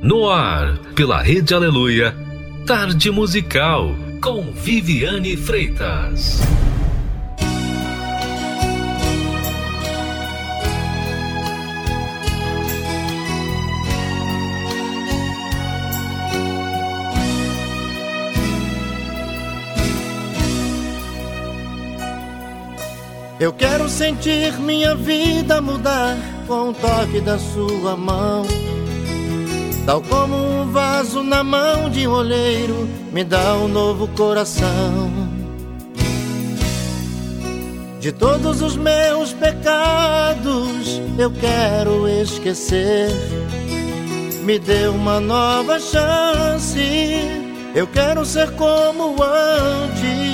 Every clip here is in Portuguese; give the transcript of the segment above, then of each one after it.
No ar, pela Rede Aleluia, Tarde Musical, com Viviane Freitas. Eu quero sentir minha vida mudar com o toque da sua mão. Tal como um vaso na mão de um olheiro, me dá um novo coração. De todos os meus pecados, eu quero esquecer. Me dê uma nova chance, eu quero ser como antes.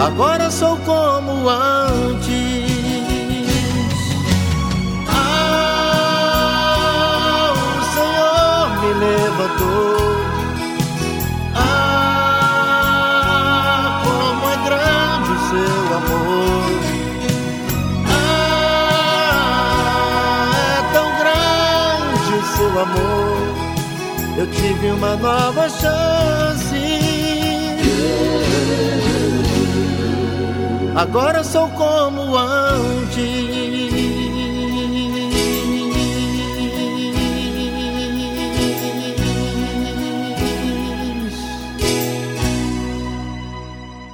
Agora sou como antes. Ah, o Senhor me levantou. Ah, como é grande o seu amor. Ah, é tão grande o seu amor eu tive uma nova chance. Agora sou como antes.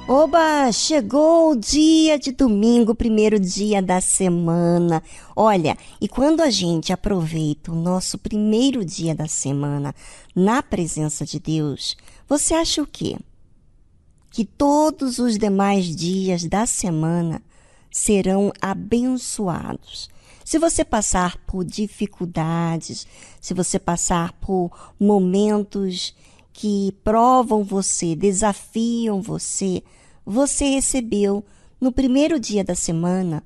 Oba, chegou o dia de domingo, primeiro dia da semana. Olha, e quando a gente aproveita o nosso primeiro dia da semana na presença de Deus, você acha o quê? Que todos os demais dias da semana serão abençoados. Se você passar por dificuldades, se você passar por momentos que provam você, desafiam você, você recebeu no primeiro dia da semana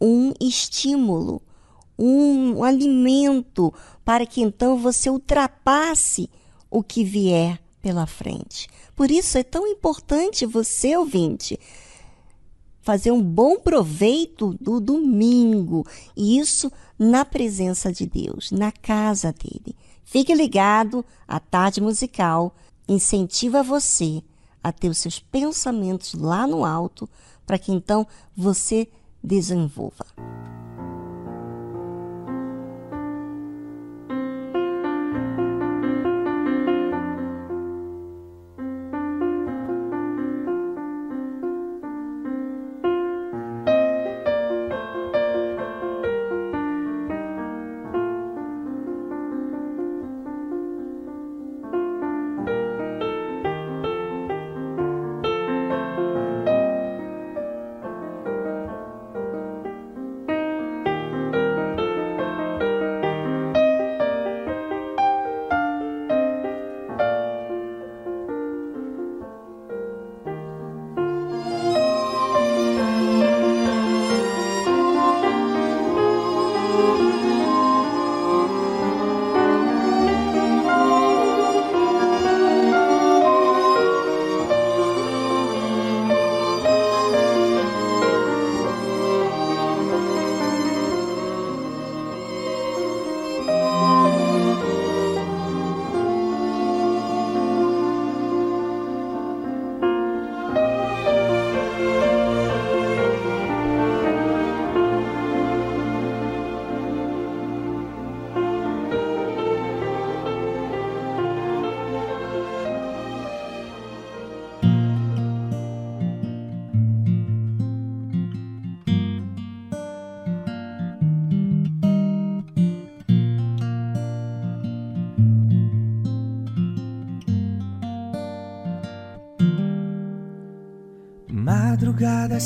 um estímulo, um alimento para que então você ultrapasse o que vier pela frente. Por isso é tão importante você, ouvinte, fazer um bom proveito do domingo, e isso na presença de Deus, na casa dele. Fique ligado, a tarde musical incentiva você a ter os seus pensamentos lá no alto, para que então você desenvolva.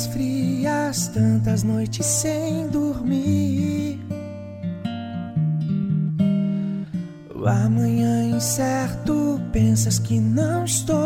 frias, tantas noites sem dormir. O amanhã incerto, pensas que não estou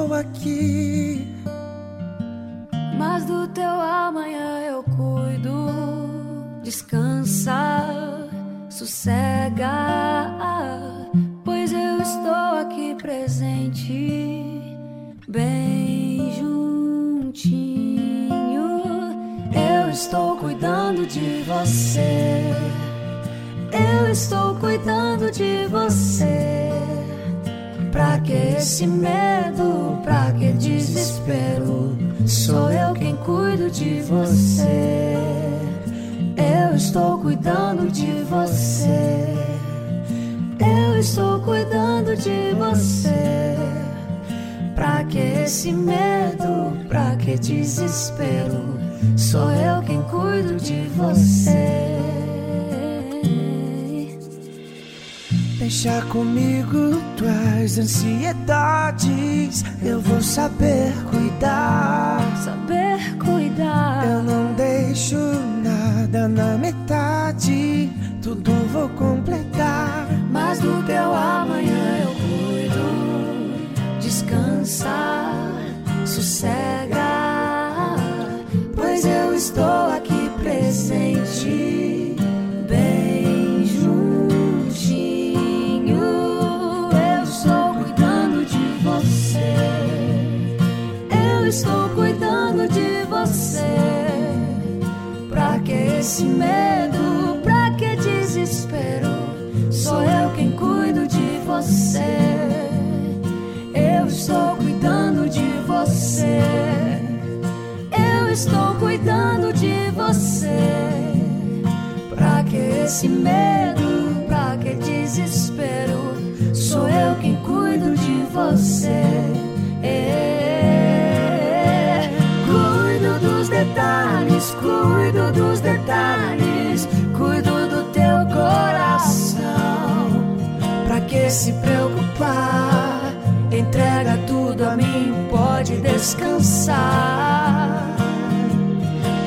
descansar.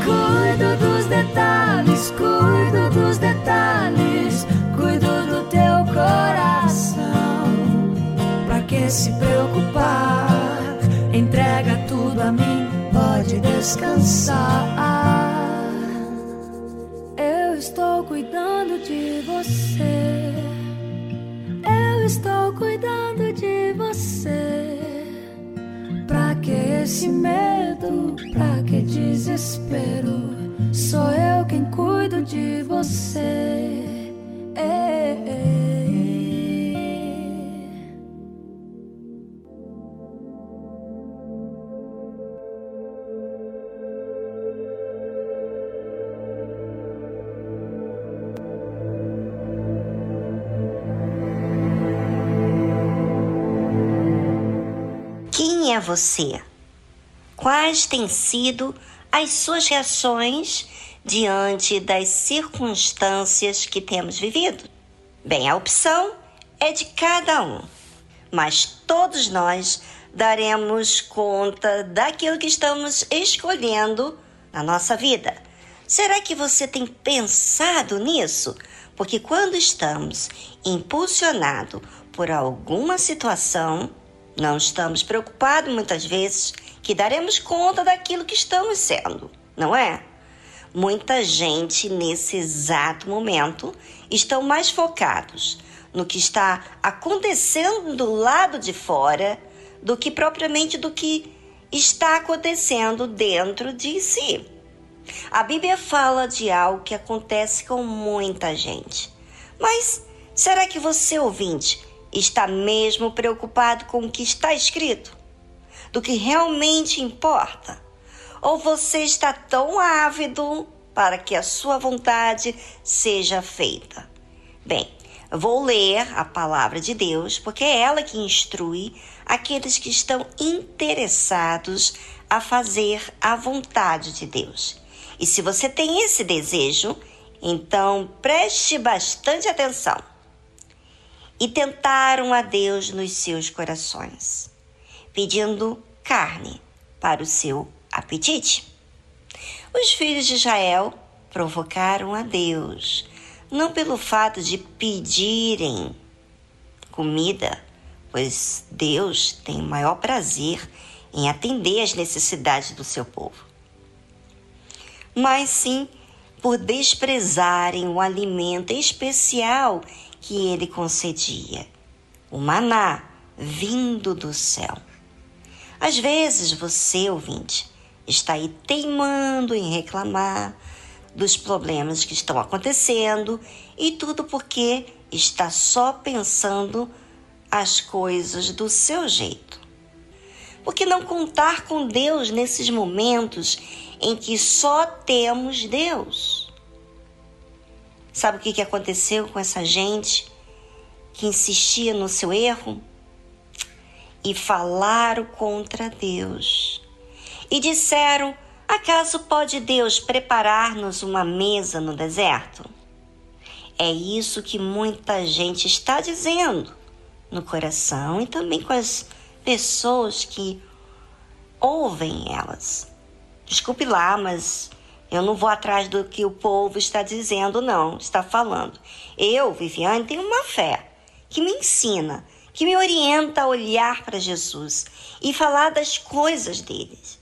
Cuido dos detalhes, cuido dos detalhes, cuido do teu coração. Pra que se preocupar? Entrega tudo a mim, pode descansar. esse medo? Pra que desespero? Sou eu quem cuido de você. Quem é você? Quais têm sido as suas reações diante das circunstâncias que temos vivido? Bem, a opção é de cada um, mas todos nós daremos conta daquilo que estamos escolhendo na nossa vida. Será que você tem pensado nisso? Porque quando estamos impulsionados por alguma situação, não estamos preocupados muitas vezes que daremos conta daquilo que estamos sendo, não é? Muita gente nesse exato momento estão mais focados no que está acontecendo do lado de fora do que propriamente do que está acontecendo dentro de si. A Bíblia fala de algo que acontece com muita gente. Mas será que você, ouvinte, está mesmo preocupado com o que está escrito? Do que realmente importa? Ou você está tão ávido para que a sua vontade seja feita? Bem, vou ler a palavra de Deus, porque é ela que instrui aqueles que estão interessados a fazer a vontade de Deus. E se você tem esse desejo, então preste bastante atenção. E tentaram a Deus nos seus corações, pedindo carne para o seu apetite. Os filhos de Israel provocaram a Deus, não pelo fato de pedirem comida, pois Deus tem o maior prazer em atender às necessidades do seu povo, mas sim por desprezarem o alimento especial que ele concedia, o maná vindo do céu. Às vezes você, ouvinte, está aí teimando em reclamar dos problemas que estão acontecendo e tudo porque está só pensando as coisas do seu jeito. Por que não contar com Deus nesses momentos em que só temos Deus? Sabe o que aconteceu com essa gente que insistia no seu erro? E falaram contra Deus. E disseram: Acaso pode Deus preparar-nos uma mesa no deserto? É isso que muita gente está dizendo no coração e também com as pessoas que ouvem elas. Desculpe lá, mas eu não vou atrás do que o povo está dizendo, não, está falando. Eu, Viviane, tenho uma fé que me ensina, que me orienta a olhar para Jesus e falar das coisas deles.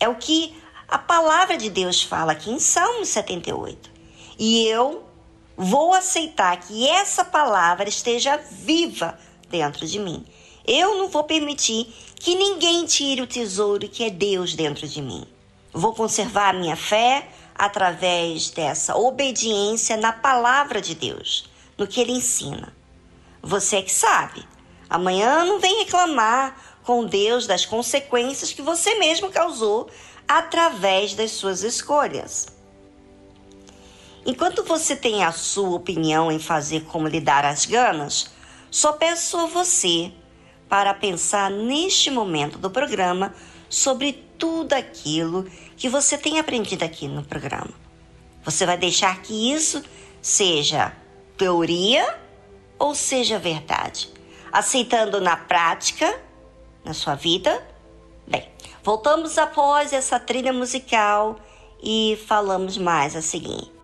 É o que a palavra de Deus fala aqui em Salmo 78. E eu vou aceitar que essa palavra esteja viva dentro de mim. Eu não vou permitir que ninguém tire o tesouro que é Deus dentro de mim. Vou conservar a minha fé através dessa obediência na palavra de Deus, no que ele ensina. Você é que sabe. Amanhã não vem reclamar com Deus das consequências que você mesmo causou através das suas escolhas. Enquanto você tem a sua opinião em fazer como lhe dar as ganas, só peço a você para pensar neste momento do programa sobre tudo aquilo que você tem aprendido aqui no programa. Você vai deixar que isso seja teoria ou seja verdade, aceitando na prática, na sua vida? Bem, voltamos após essa trilha musical e falamos mais a seguir.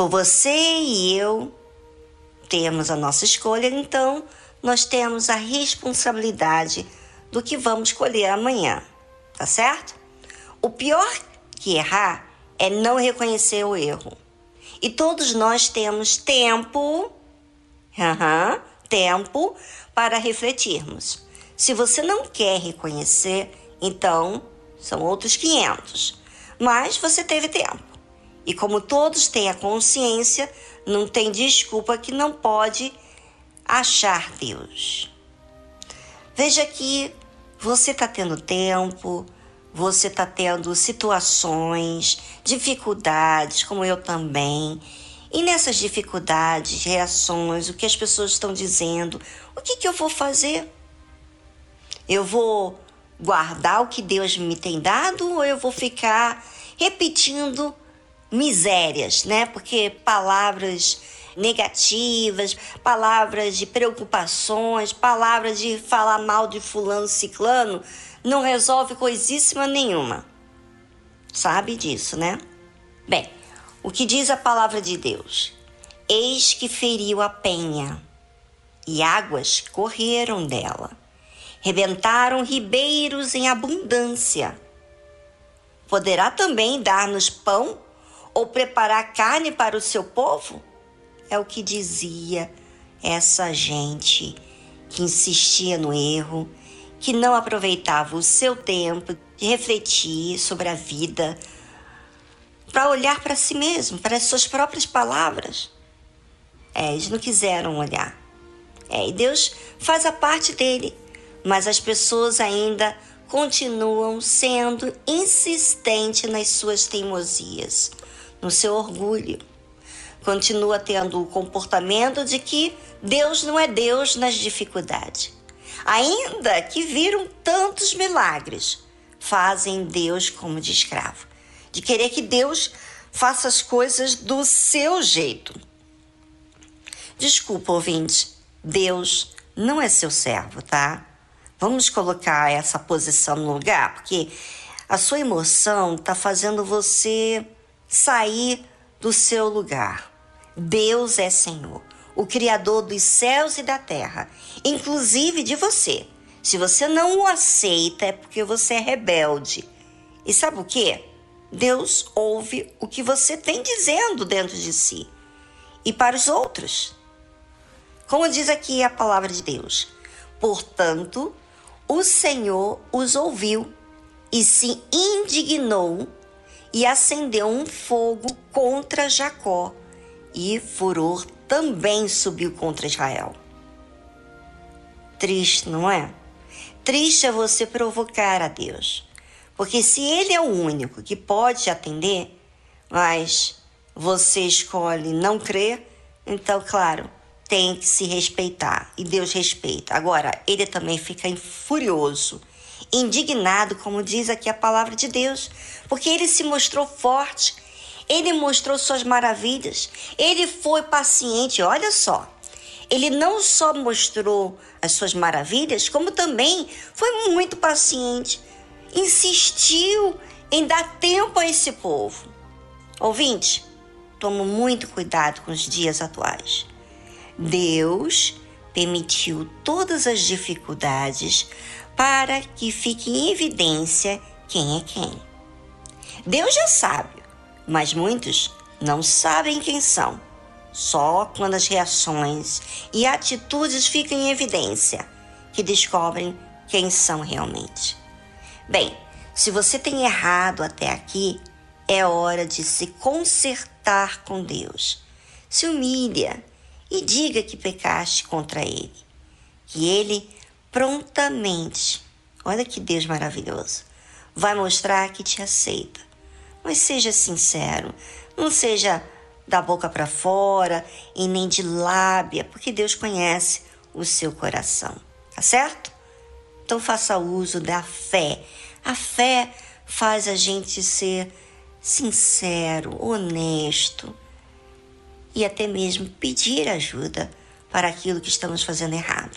Por você e eu temos a nossa escolha, então nós temos a responsabilidade do que vamos escolher amanhã, tá certo? O pior que errar é não reconhecer o erro. E todos nós temos tempo, uhum, tempo para refletirmos. Se você não quer reconhecer, então são outros 500. Mas você teve tempo. E como todos têm a consciência, não tem desculpa que não pode achar Deus. Veja que você está tendo tempo, você está tendo situações, dificuldades, como eu também. E nessas dificuldades, reações, o que as pessoas estão dizendo, o que, que eu vou fazer? Eu vou guardar o que Deus me tem dado ou eu vou ficar repetindo misérias, né? Porque palavras negativas, palavras de preocupações, palavras de falar mal de fulano ciclano, não resolve coisíssima nenhuma. Sabe disso, né? Bem, o que diz a palavra de Deus? Eis que feriu a penha, e águas correram dela. Rebentaram ribeiros em abundância. Poderá também dar-nos pão ou preparar carne para o seu povo? É o que dizia essa gente que insistia no erro, que não aproveitava o seu tempo de refletir sobre a vida, para olhar para si mesmo, para as suas próprias palavras. É, eles não quiseram olhar. É, e Deus faz a parte dele, mas as pessoas ainda continuam sendo insistentes nas suas teimosias, no seu orgulho. Continua tendo o comportamento de que Deus não é Deus nas dificuldades. Ainda que viram tantos milagres, fazem Deus como de escravo, de querer que Deus faça as coisas do seu jeito. Desculpa, ouvinte, Deus não é seu servo, tá? Vamos colocar essa posição no lugar, porque a sua emoção está fazendo você sair do seu lugar. Deus é Senhor, o Criador dos céus e da terra, inclusive de você. Se você não o aceita, é porque você é rebelde. E sabe o que? Deus ouve o que você tem dizendo dentro de si e para os outros. Como diz aqui a palavra de Deus. Portanto, o Senhor os ouviu e se indignou e acendeu um fogo contra Jacó, e furor também subiu contra Israel. Triste, não é? Triste é você provocar a Deus, porque se Ele é o único que pode te atender, mas você escolhe não crer, então, claro, tem que se respeitar e Deus respeita. Agora, ele também fica furioso, indignado, como diz aqui a palavra de Deus, porque ele se mostrou forte, ele mostrou suas maravilhas, ele foi paciente. Olha só, ele não só mostrou as suas maravilhas, como também foi muito paciente, insistiu em dar tempo a esse povo. Ouvinte, tome muito cuidado com os dias atuais. Deus permitiu todas as dificuldades para que fique em evidência quem é quem. Deus já sabe, mas muitos não sabem quem são. Só quando as reações e atitudes ficam em evidência que descobrem quem são realmente. Bem, se você tem errado até aqui, é hora de se consertar com Deus. Se humilha, e diga que pecaste contra ele. Que ele prontamente, olha que Deus maravilhoso, vai mostrar que te aceita. Mas seja sincero, não seja da boca para fora e nem de lábia, porque Deus conhece o seu coração, tá certo? Então faça uso da fé. A fé faz a gente ser sincero, honesto, e até mesmo pedir ajuda para aquilo que estamos fazendo errado.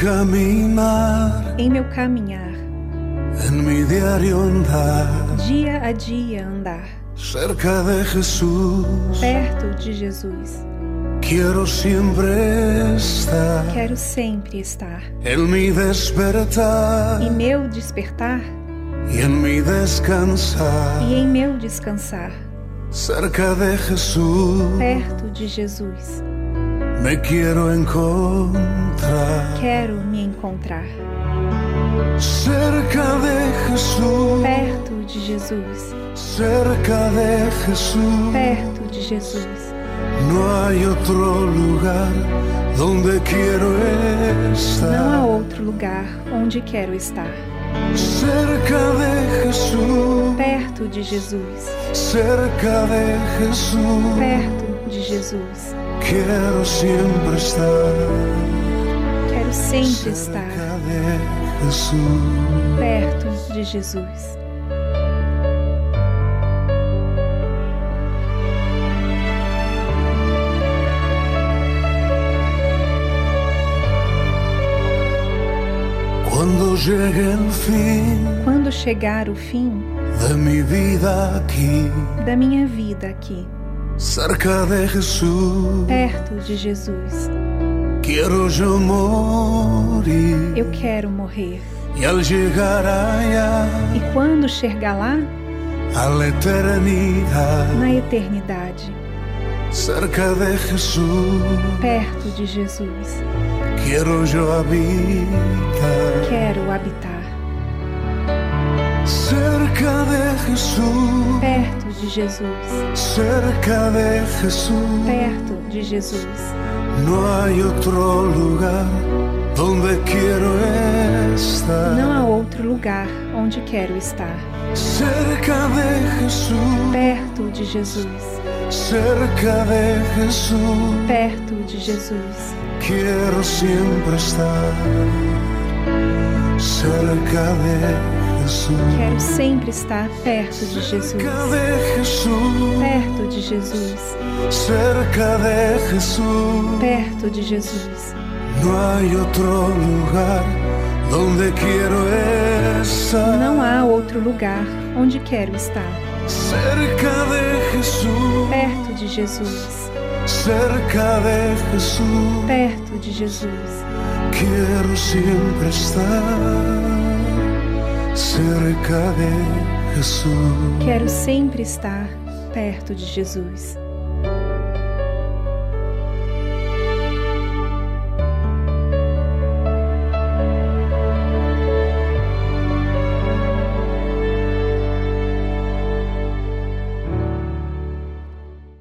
Caminar, em meu caminhar, en mi diario andar, dia a dia andar, cerca de Jesús, perto de Jesus. quiero siempre estar. Quero sempre estar. En mi despertar Em meu despertar y en mi descansar, e em meu descansar, cerca de Jesús, perto de Jesus. Me quiero encontrar. Quero me encontrar. Cerca de Jesús, Perto de Jesus. cerca de Jesús. Perto de Jesus. No hay otro lugar donde quiero Não há estar. outro lugar onde quero estar. Cerca de Jesús, Perto de Jesus. cerca de Jesús. Perto de Jesus. Quiero siempre estar. Quero sempre estar perto de Jesus. Quando chegar o fim da minha vida aqui, cerca de Jesús, perto de Jesus, quiero yo morir. eu quero morrer. Y al allá E quando chegar lá, a la eternidad, na eternidade, cerca de Jesús, perto de Jesus, quiero yo habitar. quero habitar. Cerca de Jesús, Perto de Jesus, cerca de Jesús, perto de Jesus. no hay otro lugar donde quiero estar. Não há outro lugar onde quero estar. Cerca de Jesús, Perto de Jesus, cerca de Jesús, perto de Jesus. quiero siempre estar. Cerca de Jesús, Quero sempre estar perto de Jesus. cerca de Jesús, Perto de Jesus, cerca de Jesús. perto de Jesus. Não há outro lugar onde quero estar. Cerca de Jesús, Perto de Jesus, cerca de Jesús. perto de Jesus. Quiero siempre estar cerca de Jesús. Quero sempre estar perto de Jesus.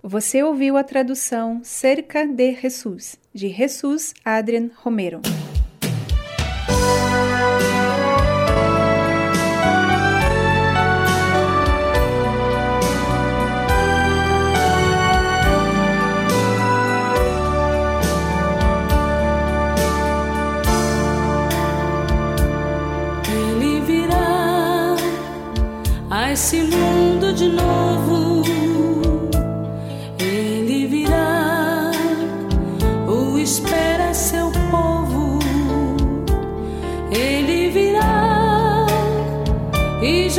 Você ouviu a tradução Cerca de Jesus, de Jesus Adrian Romero. Esse mundo de novo. Ele virá, o espera seu povo. Ele virá e já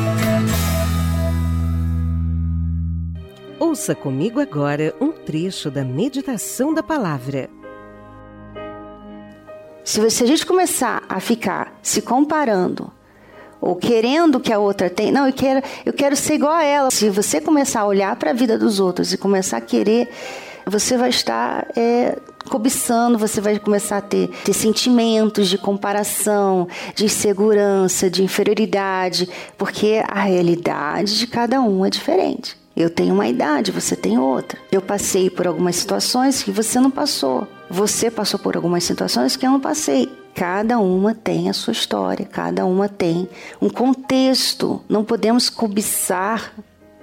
Ouça comigo agora um trecho da meditação da palavra. Se a gente começar a ficar se comparando ou querendo que a outra tem, não, eu quero, eu quero ser igual a ela. Se você começar a olhar para a vida dos outros e começar a querer, você vai estar é, cobiçando, você vai começar a ter, ter sentimentos de comparação, de insegurança, de inferioridade, porque a realidade de cada um é diferente. Eu tenho uma idade, você tem outra. Eu passei por algumas situações que você não passou. Você passou por algumas situações que eu não passei. Cada uma tem a sua história, cada uma tem um contexto. Não podemos cobiçar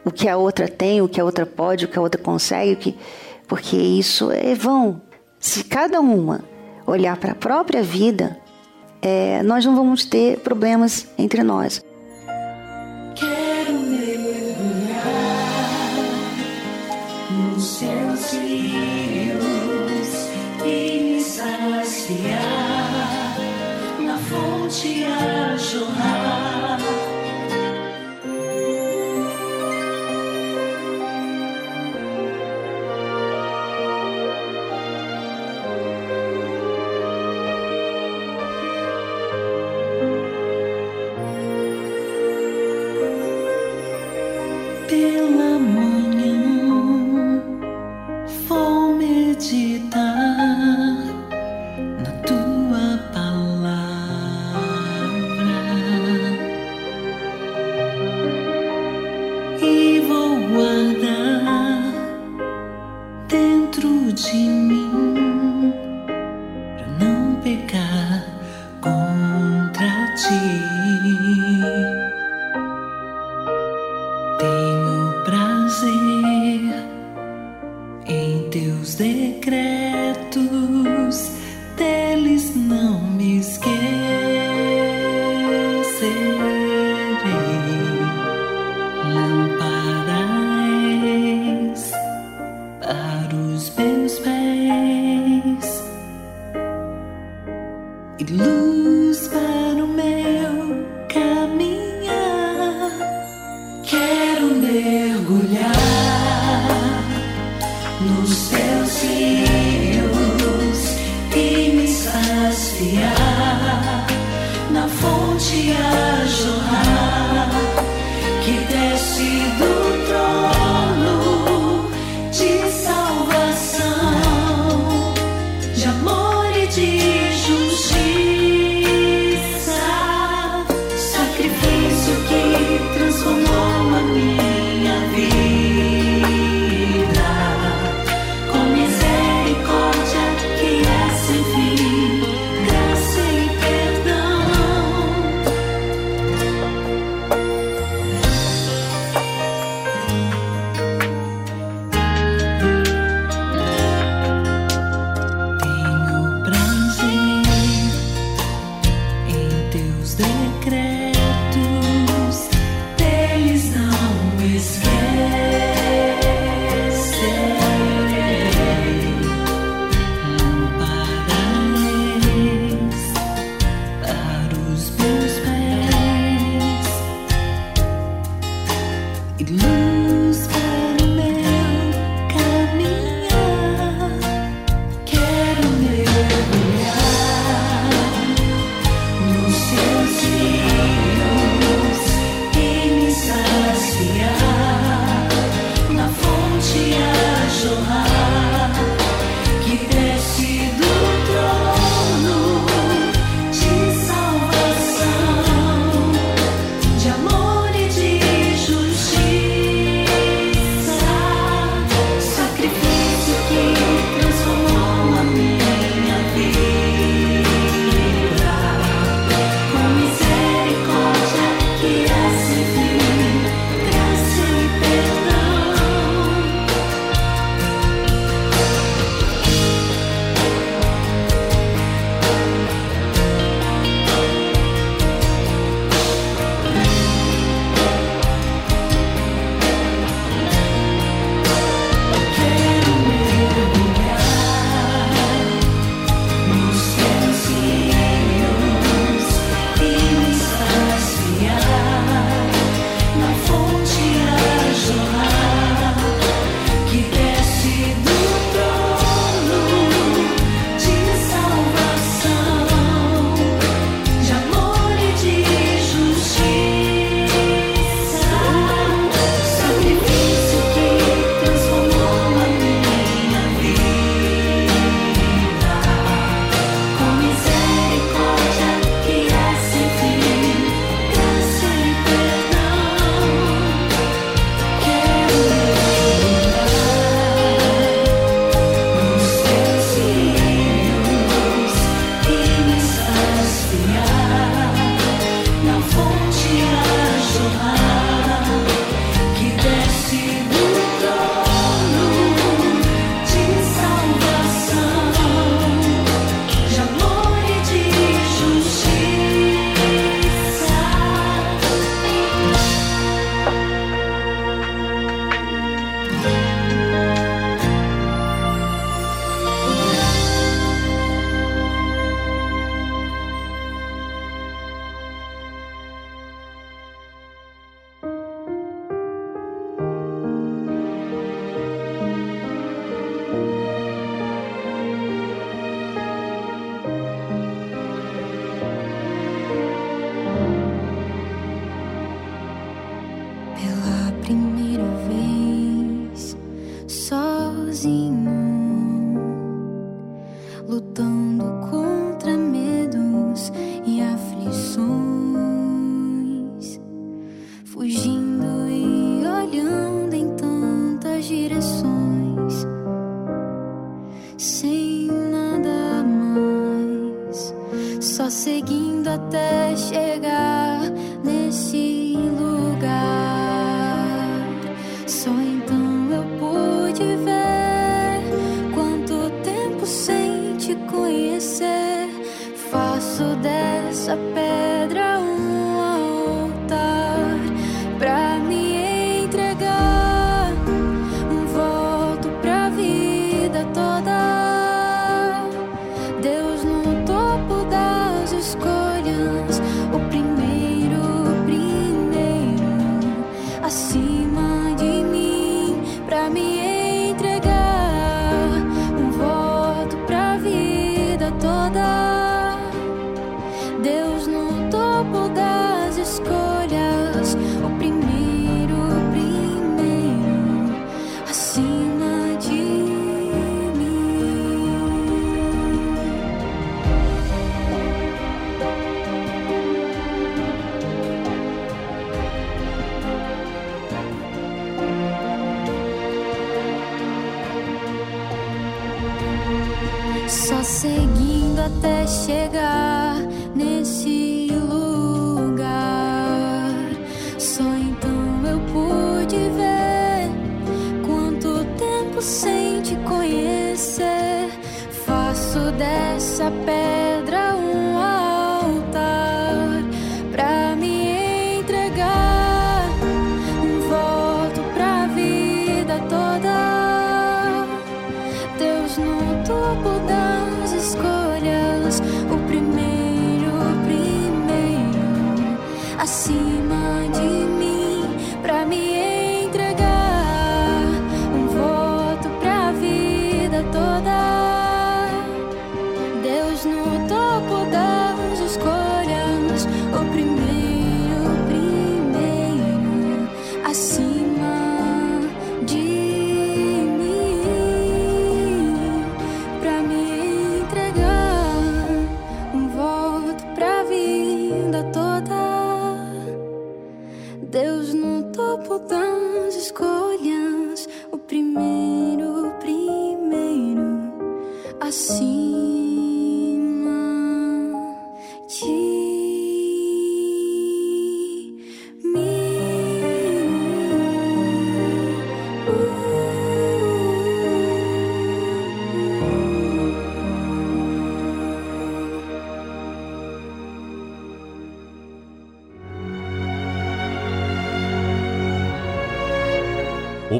o que a outra tem, o que a outra pode, o que a outra consegue, que... porque isso é vão. Se cada uma olhar para a própria vida, é, nós não vamos ter problemas entre nós. Quero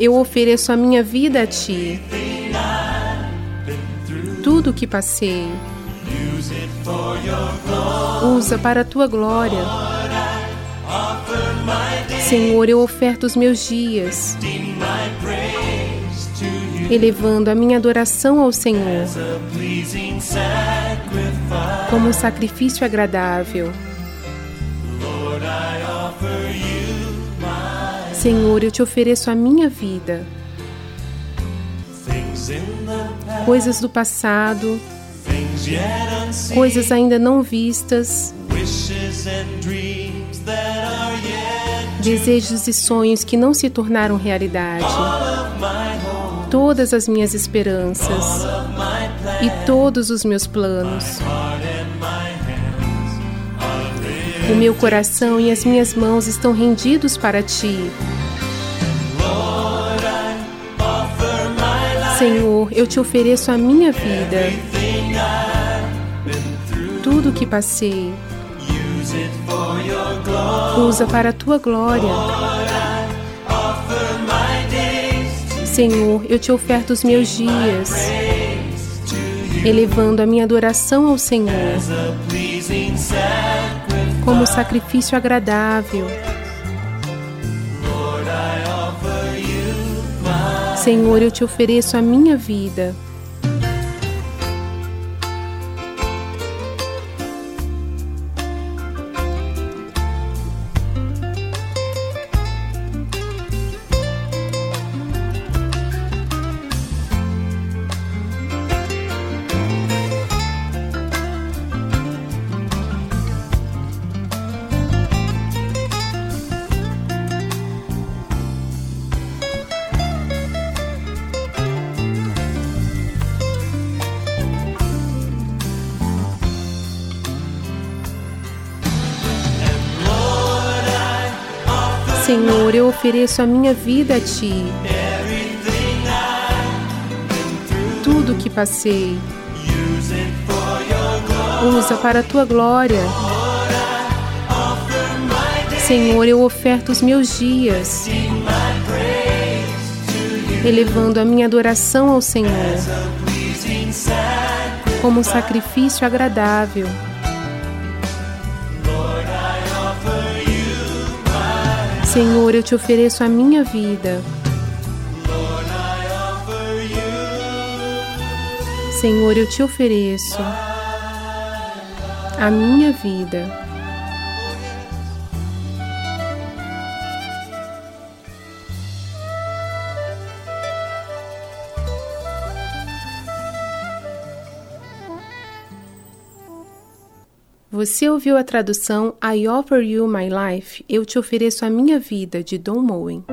Eu ofereço a minha vida a Ti. Tudo o que passei, usa para a Tua glória. Senhor, eu oferto os meus dias, elevando a minha adoração ao Senhor como um sacrifício agradável. Senhor, eu te ofereço a minha vida, coisas do passado, coisas ainda não vistas, desejos e sonhos que não se tornaram realidade, todas as minhas esperanças. E todos os meus planos. O meu coração e as minhas mãos estão rendidos para ti. Senhor, eu te ofereço a minha vida, tudo o que passei. Usa para a tua glória. Senhor, eu te oferto os meus dias, elevando a minha adoração ao Senhor como sacrifício agradável. Senhor, eu te ofereço a minha vida. Senhor, eu ofereço a minha vida a Ti. Tudo que passei, usa para a Tua glória. Senhor, eu oferto os meus dias, elevando a minha adoração ao Senhor como sacrifício agradável. Senhor, eu te ofereço a minha vida. Senhor, eu te ofereço a minha vida. Você ouviu a tradução I Offer You My Life, Eu Te Ofereço a Minha Vida, de Don Moen.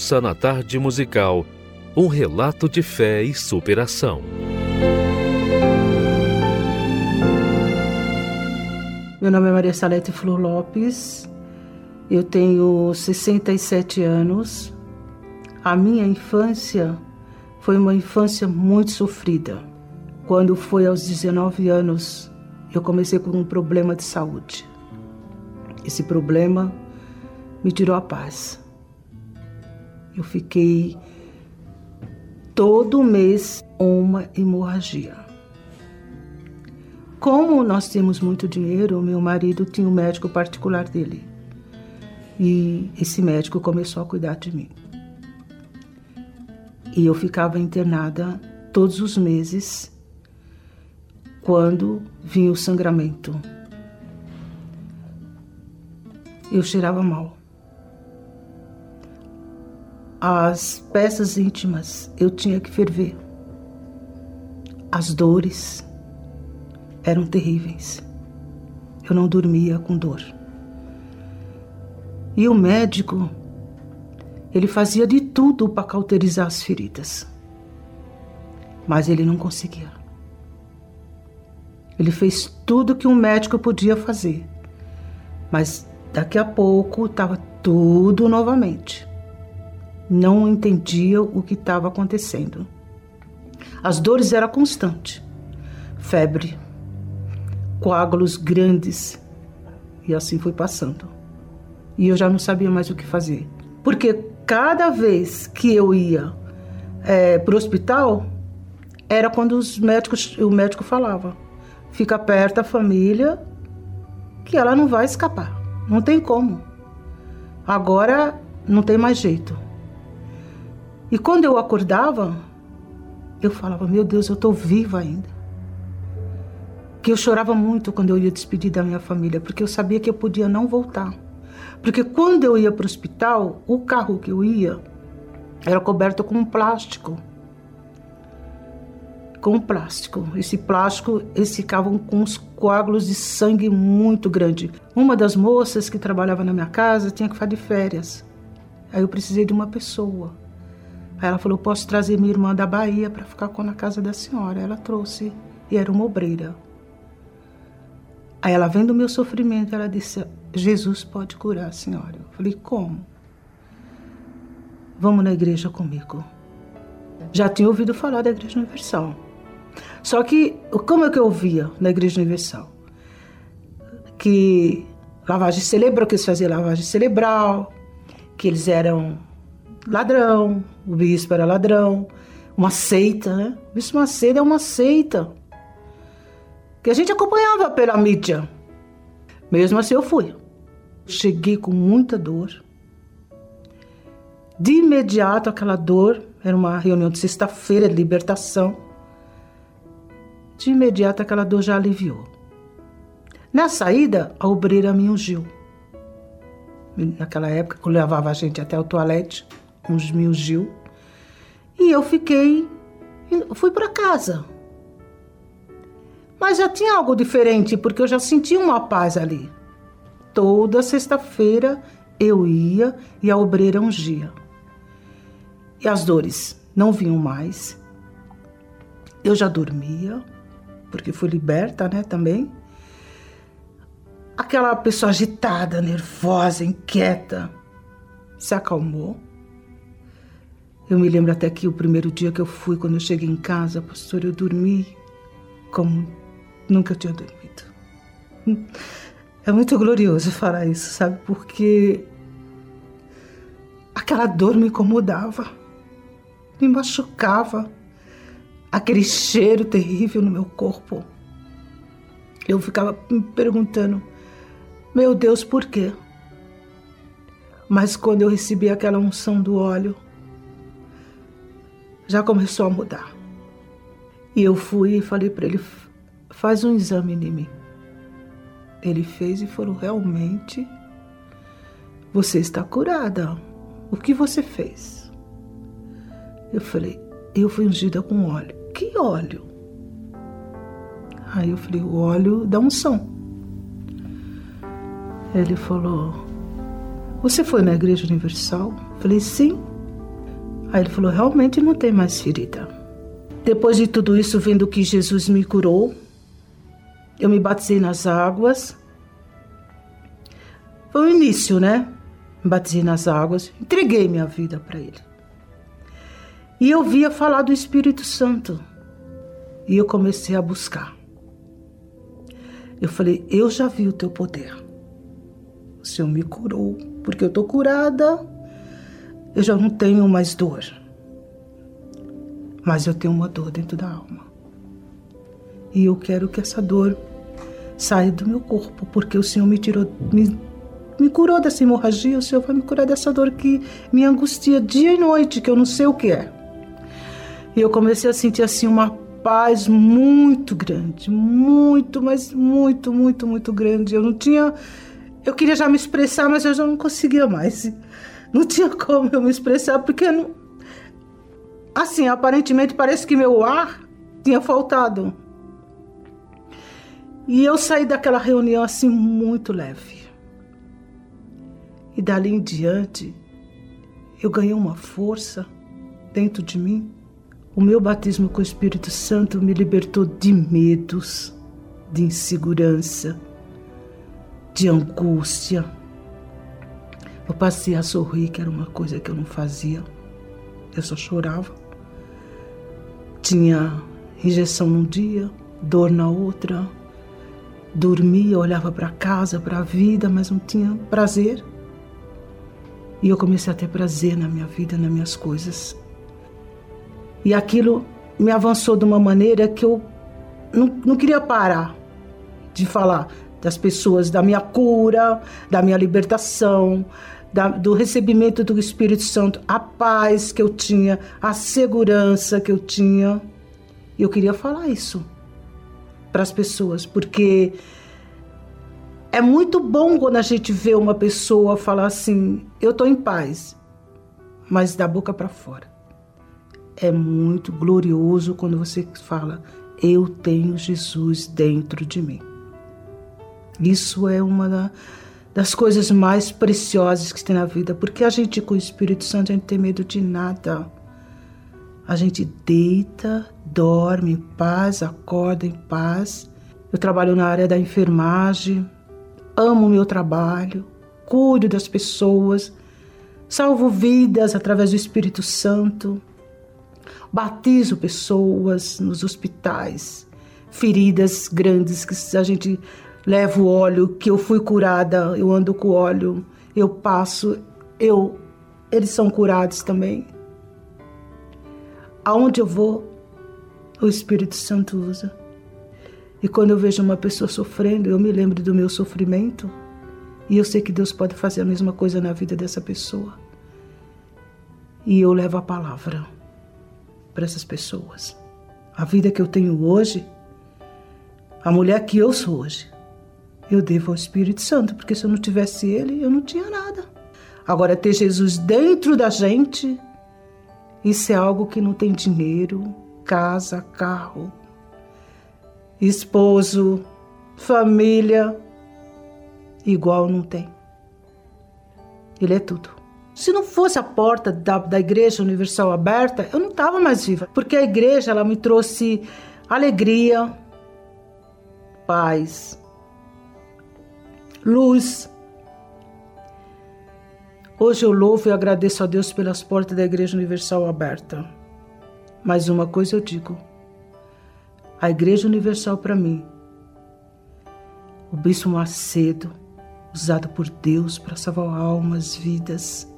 Ouça na tarde musical um relato de fé e superação. Meu nome é Maria Salete Flor Lopes, eu tenho 67 anos. A minha infância foi uma infância muito sofrida. Quando foi aos 19 anos, eu comecei com um problema de saúde. Esse problema me tirou a paz. Eu fiquei todo mês uma hemorragia. Como nós temos muito dinheiro, meu marido tinha um médico particular dele. E esse médico começou a cuidar de mim. E eu ficava internada todos os meses quando vinha o sangramento. Eu cheirava mal. As peças íntimas eu tinha que ferver. As dores eram terríveis. Eu não dormia com dor. E o médico, ele fazia de tudo para cauterizar as feridas. Mas ele não conseguia. Ele fez tudo que um médico podia fazer. Mas daqui a pouco estava tudo novamente não entendia o que estava acontecendo. As dores eram constantes. Febre, coágulos grandes. E assim foi passando. E eu já não sabia mais o que fazer. Porque cada vez que eu ia é, para o hospital, era quando os médicos, o médico falava: fica perto da família, que ela não vai escapar. Não tem como. Agora não tem mais jeito. E quando eu acordava, eu falava: Meu Deus, eu estou viva ainda. Que eu chorava muito quando eu ia despedir da minha família, porque eu sabia que eu podia não voltar. Porque quando eu ia para o hospital, o carro que eu ia era coberto com plástico. Com plástico. Esse plástico, eles ficavam com uns coágulos de sangue muito grande. Uma das moças que trabalhava na minha casa tinha que ficar de férias. Aí eu precisei de uma pessoa Aí ela falou: Posso trazer minha irmã da Bahia para ficar com na casa da senhora. Ela trouxe e era uma obreira. Aí ela, vendo o meu sofrimento, ela disse: Jesus pode curar a senhora. Eu falei: Como? Vamos na igreja comigo. Já tinha ouvido falar da Igreja Universal. Só que, como é que eu ouvia na Igreja Universal? Que lavagem cerebral, que eles faziam lavagem cerebral, que eles eram ladrão, o bispo era ladrão, uma seita, né? O bispo Macedo é uma seita. Que a gente acompanhava pela mídia. Mesmo assim eu fui. Cheguei com muita dor. De imediato aquela dor, era uma reunião de sexta-feira de libertação. De imediato aquela dor já aliviou. Na saída, a obreira me ungiu. Naquela época, levava a gente até o toalete uns mil Gil. E eu fiquei, fui para casa. Mas já tinha algo diferente, porque eu já sentia uma paz ali. Toda sexta-feira eu ia e a obreira ungia. E as dores não vinham mais. Eu já dormia, porque fui liberta, né, também. Aquela pessoa agitada, nervosa, inquieta, se acalmou. Eu me lembro até que o primeiro dia que eu fui, quando eu cheguei em casa, pastor, eu dormi como nunca tinha dormido. É muito glorioso falar isso, sabe? Porque aquela dor me incomodava, me machucava, aquele cheiro terrível no meu corpo. Eu ficava me perguntando, meu Deus, por quê? Mas quando eu recebi aquela unção do óleo, já começou a mudar. E eu fui e falei para ele: faz um exame em mim. Ele fez e falou: realmente, você está curada. O que você fez? Eu falei: eu fui ungida com óleo. Que óleo? Aí eu falei: o óleo da unção. Ele falou: Você foi na Igreja Universal? Eu falei: Sim. Aí ele falou: realmente não tem mais ferida. Depois de tudo isso, vendo que Jesus me curou, eu me batizei nas águas. Foi o início, né? Me batizei nas águas, entreguei minha vida para ele. E eu via falar do Espírito Santo. E eu comecei a buscar. Eu falei: Eu já vi o teu poder. O Senhor me curou, porque eu estou curada. Eu já não tenho mais dor. Mas eu tenho uma dor dentro da alma. E eu quero que essa dor saia do meu corpo, porque o Senhor me tirou, me, me curou dessa hemorragia, o Senhor vai me curar dessa dor que me angustia dia e noite, que eu não sei o que é. E eu comecei a sentir assim uma paz muito grande, muito, mas muito, muito, muito grande. Eu não tinha. Eu queria já me expressar, mas eu já não conseguia mais. Não tinha como eu me expressar, porque não. Assim, aparentemente parece que meu ar tinha faltado. E eu saí daquela reunião assim muito leve. E dali em diante, eu ganhei uma força dentro de mim o meu batismo com o Espírito Santo me libertou de medos, de insegurança, de angústia. Eu passei a sorrir, que era uma coisa que eu não fazia. Eu só chorava. Tinha injeção num dia, dor na outra. Dormia, olhava para casa, para a vida, mas não tinha prazer. E eu comecei a ter prazer na minha vida, nas minhas coisas. E aquilo me avançou de uma maneira que eu não, não queria parar de falar das pessoas, da minha cura, da minha libertação, da, do recebimento do Espírito Santo, a paz que eu tinha, a segurança que eu tinha. E eu queria falar isso para as pessoas, porque é muito bom quando a gente vê uma pessoa falar assim: eu estou em paz, mas da boca para fora é muito glorioso quando você fala: Eu tenho Jesus dentro de mim. Isso é uma das coisas mais preciosas que tem na vida, porque a gente com o Espírito Santo a gente tem medo de nada. A gente deita, dorme em paz, acorda em paz. Eu trabalho na área da enfermagem, amo o meu trabalho, cuido das pessoas, salvo vidas através do Espírito Santo batizo pessoas nos hospitais, feridas grandes que a gente leva o óleo, que eu fui curada, eu ando com óleo, eu passo, eu eles são curados também. Aonde eu vou, o Espírito Santo usa. E quando eu vejo uma pessoa sofrendo, eu me lembro do meu sofrimento e eu sei que Deus pode fazer a mesma coisa na vida dessa pessoa. E eu levo a palavra para essas pessoas. A vida que eu tenho hoje, a mulher que eu sou hoje, eu devo ao Espírito Santo, porque se eu não tivesse ele, eu não tinha nada. Agora, ter Jesus dentro da gente, isso é algo que não tem dinheiro, casa, carro, esposo, família, igual não tem. Ele é tudo. Se não fosse a porta da, da Igreja Universal aberta, eu não estava mais viva. Porque a igreja ela me trouxe alegria, paz, luz. Hoje eu louvo e agradeço a Deus pelas portas da Igreja Universal aberta. Mas uma coisa eu digo: a Igreja Universal para mim, o Bispo Macedo, usado por Deus para salvar almas, vidas,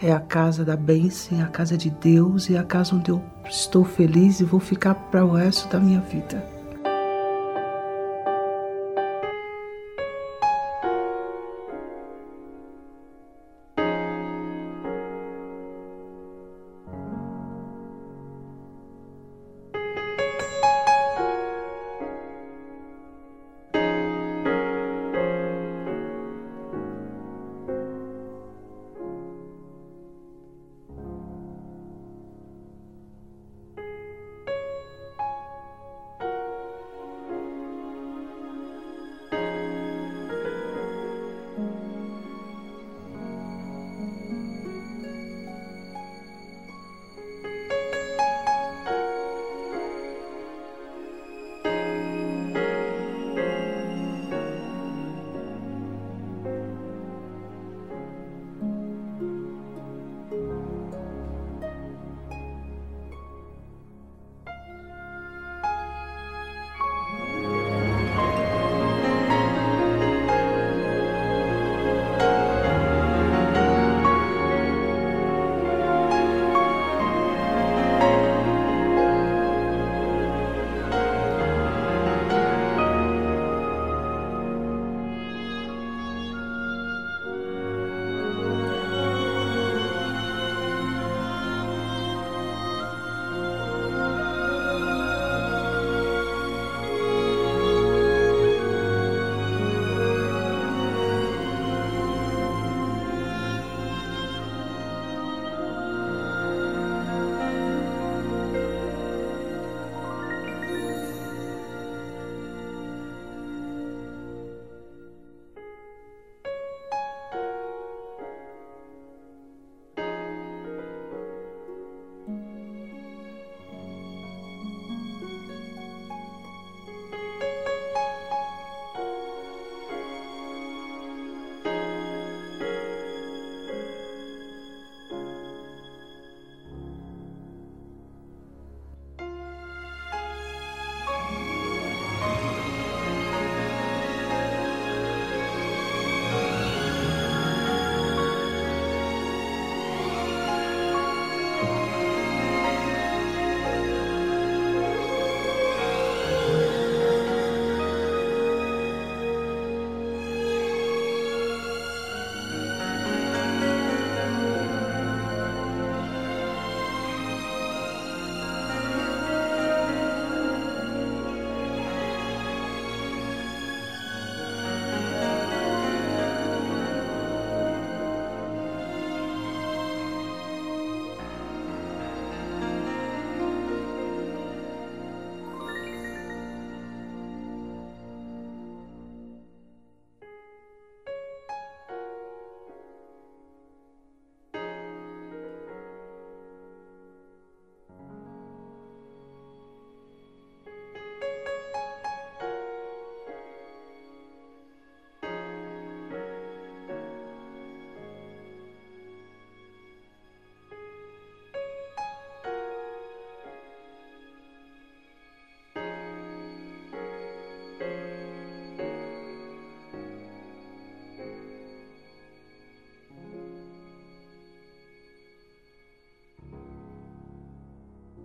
é a casa da bênção, é a casa de Deus e é a casa onde eu estou feliz e vou ficar para o resto da minha vida.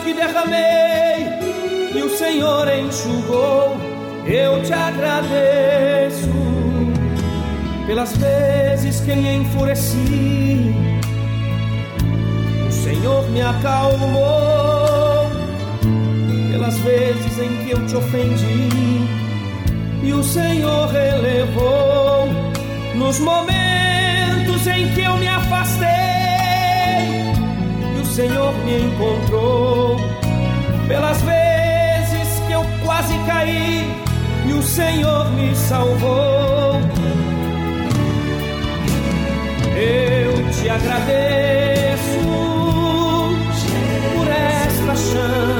Que derramei e o Senhor enxugou eu te agradeço pelas vezes que me enfureci. O Senhor me acalmou pelas vezes em que eu te ofendi. E o Senhor relevou nos momentos em que eu me afastei. Senhor me encontrou pelas vezes que eu quase caí e o Senhor me salvou. Eu te agradeço por esta chance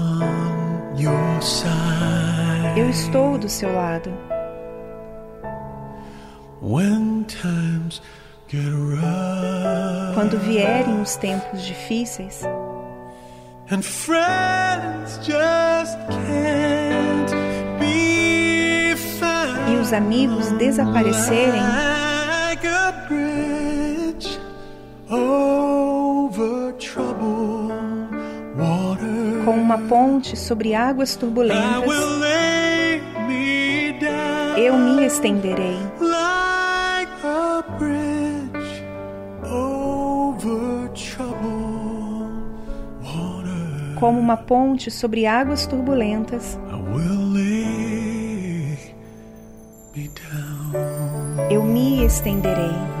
Eu estou do seu lado. Quando vierem os tempos difíceis e os amigos desaparecerem, ponte sobre águas turbulentas, eu me estenderei como uma ponte sobre águas turbulentas. Eu me estenderei.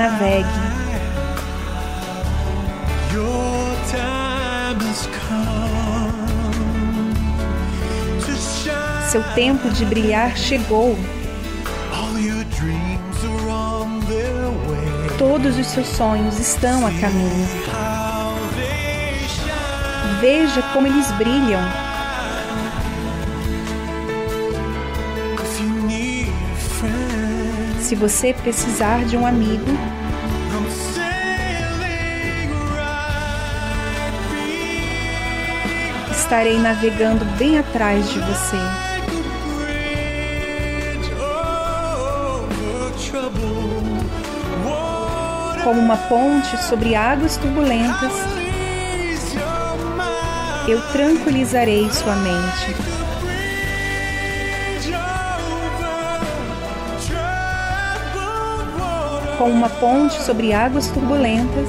Navegue. Seu tempo de brilhar chegou. Todos os seus sonhos estão a caminho. Veja como eles brilham. Se você precisar de um amigo, estarei navegando bem atrás de você. Como uma ponte sobre águas turbulentas, eu tranquilizarei sua mente. Water. Com uma ponte sobre águas turbulentas,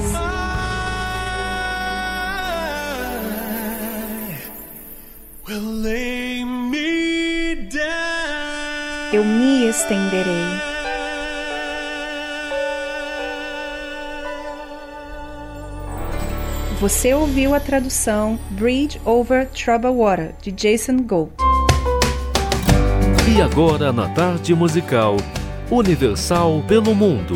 I will lay me down. eu me estenderei. Você ouviu a tradução Bridge Over Troubled Water, de Jason Gold. E agora na tarde musical Universal pelo Mundo.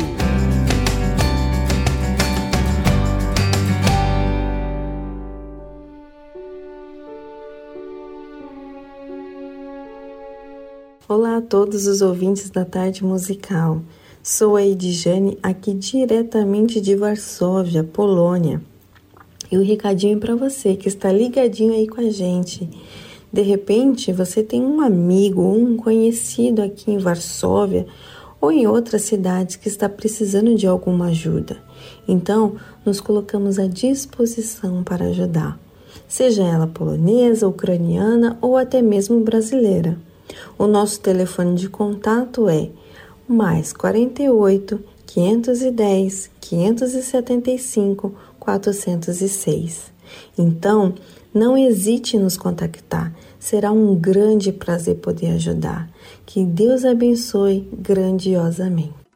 Olá a todos os ouvintes da tarde musical. Sou a Edjane, aqui diretamente de Varsóvia, Polônia. E o recadinho para você que está ligadinho aí com a gente. De repente, você tem um amigo um conhecido aqui em Varsóvia ou em outras cidades que está precisando de alguma ajuda. Então, nos colocamos à disposição para ajudar, seja ela polonesa, ucraniana ou até mesmo brasileira. O nosso telefone de contato é mais 48 510 575 406. Então, não hesite em nos contactar. Será um grande prazer poder ajudar. Que Deus abençoe grandiosamente.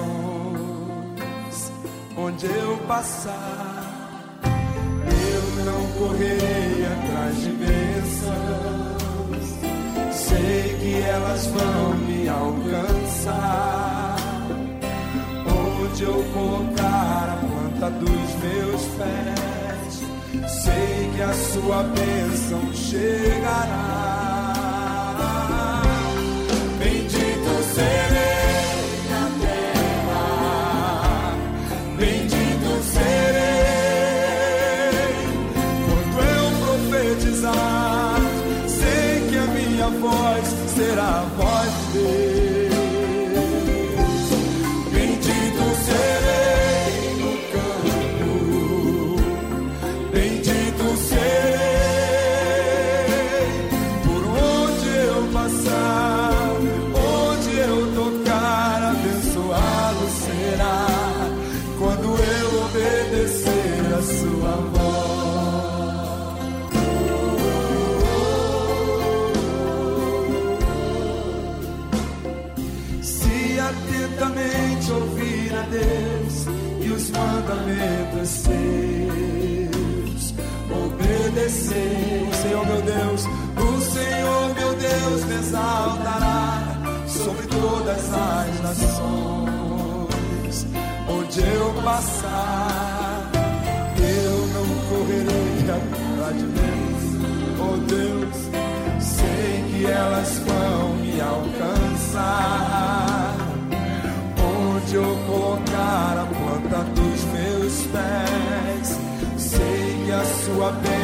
As nações, onde eu passar. Eu não correrei atrás de bênçãos, sei que elas vão me alcançar. Onde eu colocar a planta dos meus pés, sei que a sua bênção chegará. Passar, eu não correrei atrás de Deus, oh Deus, sei que elas vão me alcançar. Onde eu colocar a planta dos meus pés, sei que a sua bênção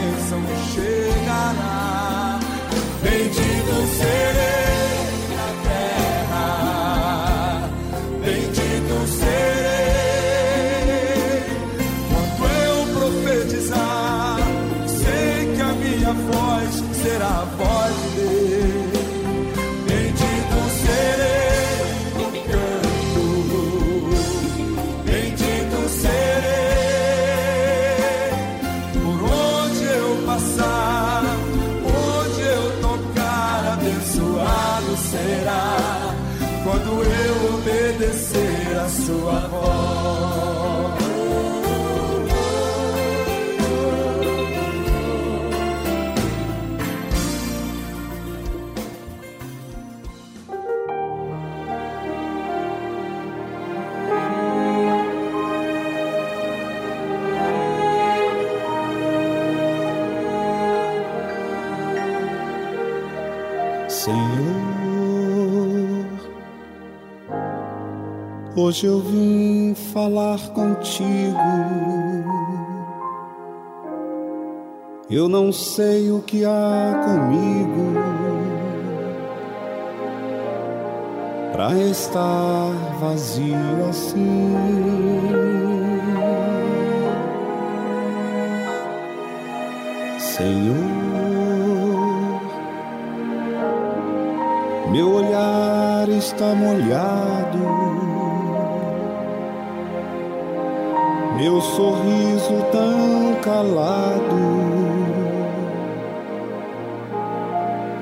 hoje eu vim falar contigo. Eu não sei o que há comigo para estar vazio assim. Senhor, meu olhar está molhado, meu sorriso tão calado,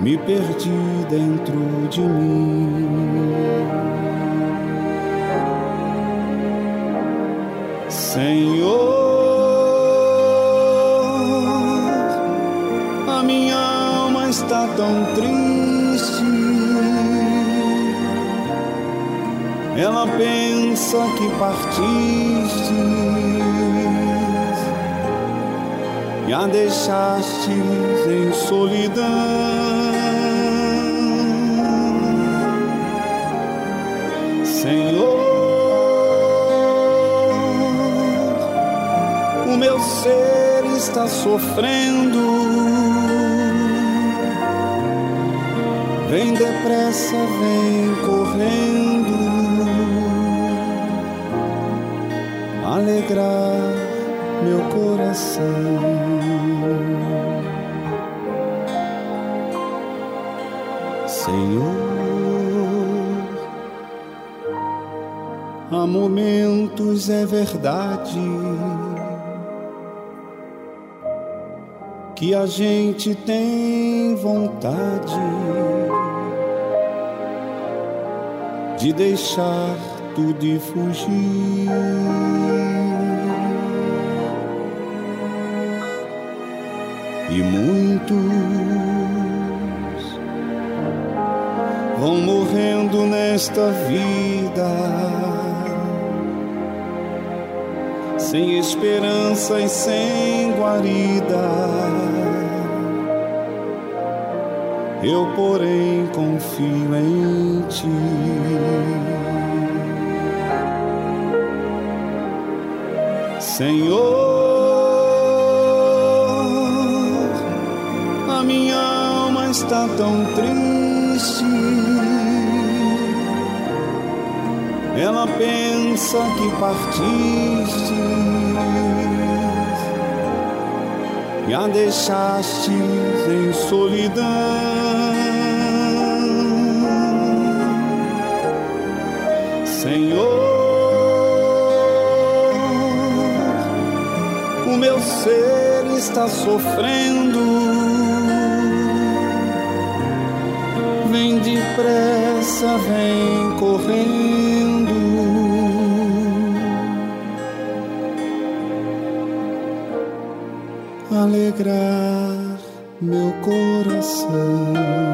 me perdi dentro de mim. Senhor, a minha alma está tão triste. Ela pensa que partiste e a deixaste em solidão. Senhor, o meu ser está sofrendo. Vem depressa, vem correndo, alegrar meu coração. Senhor, há momentos é verdade que a gente tem vontade de deixar tudo e fugir. E muitos vão morrendo nesta vida, sem esperança e sem guarida. Eu, porém, confio em ti. Senhor, está tão triste. Ela pensa que partiste e a deixaste em solidão. Senhor, o meu ser está sofrendo. Depressa, vem correndo. Alegrar meu coração.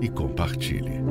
e compartilhe.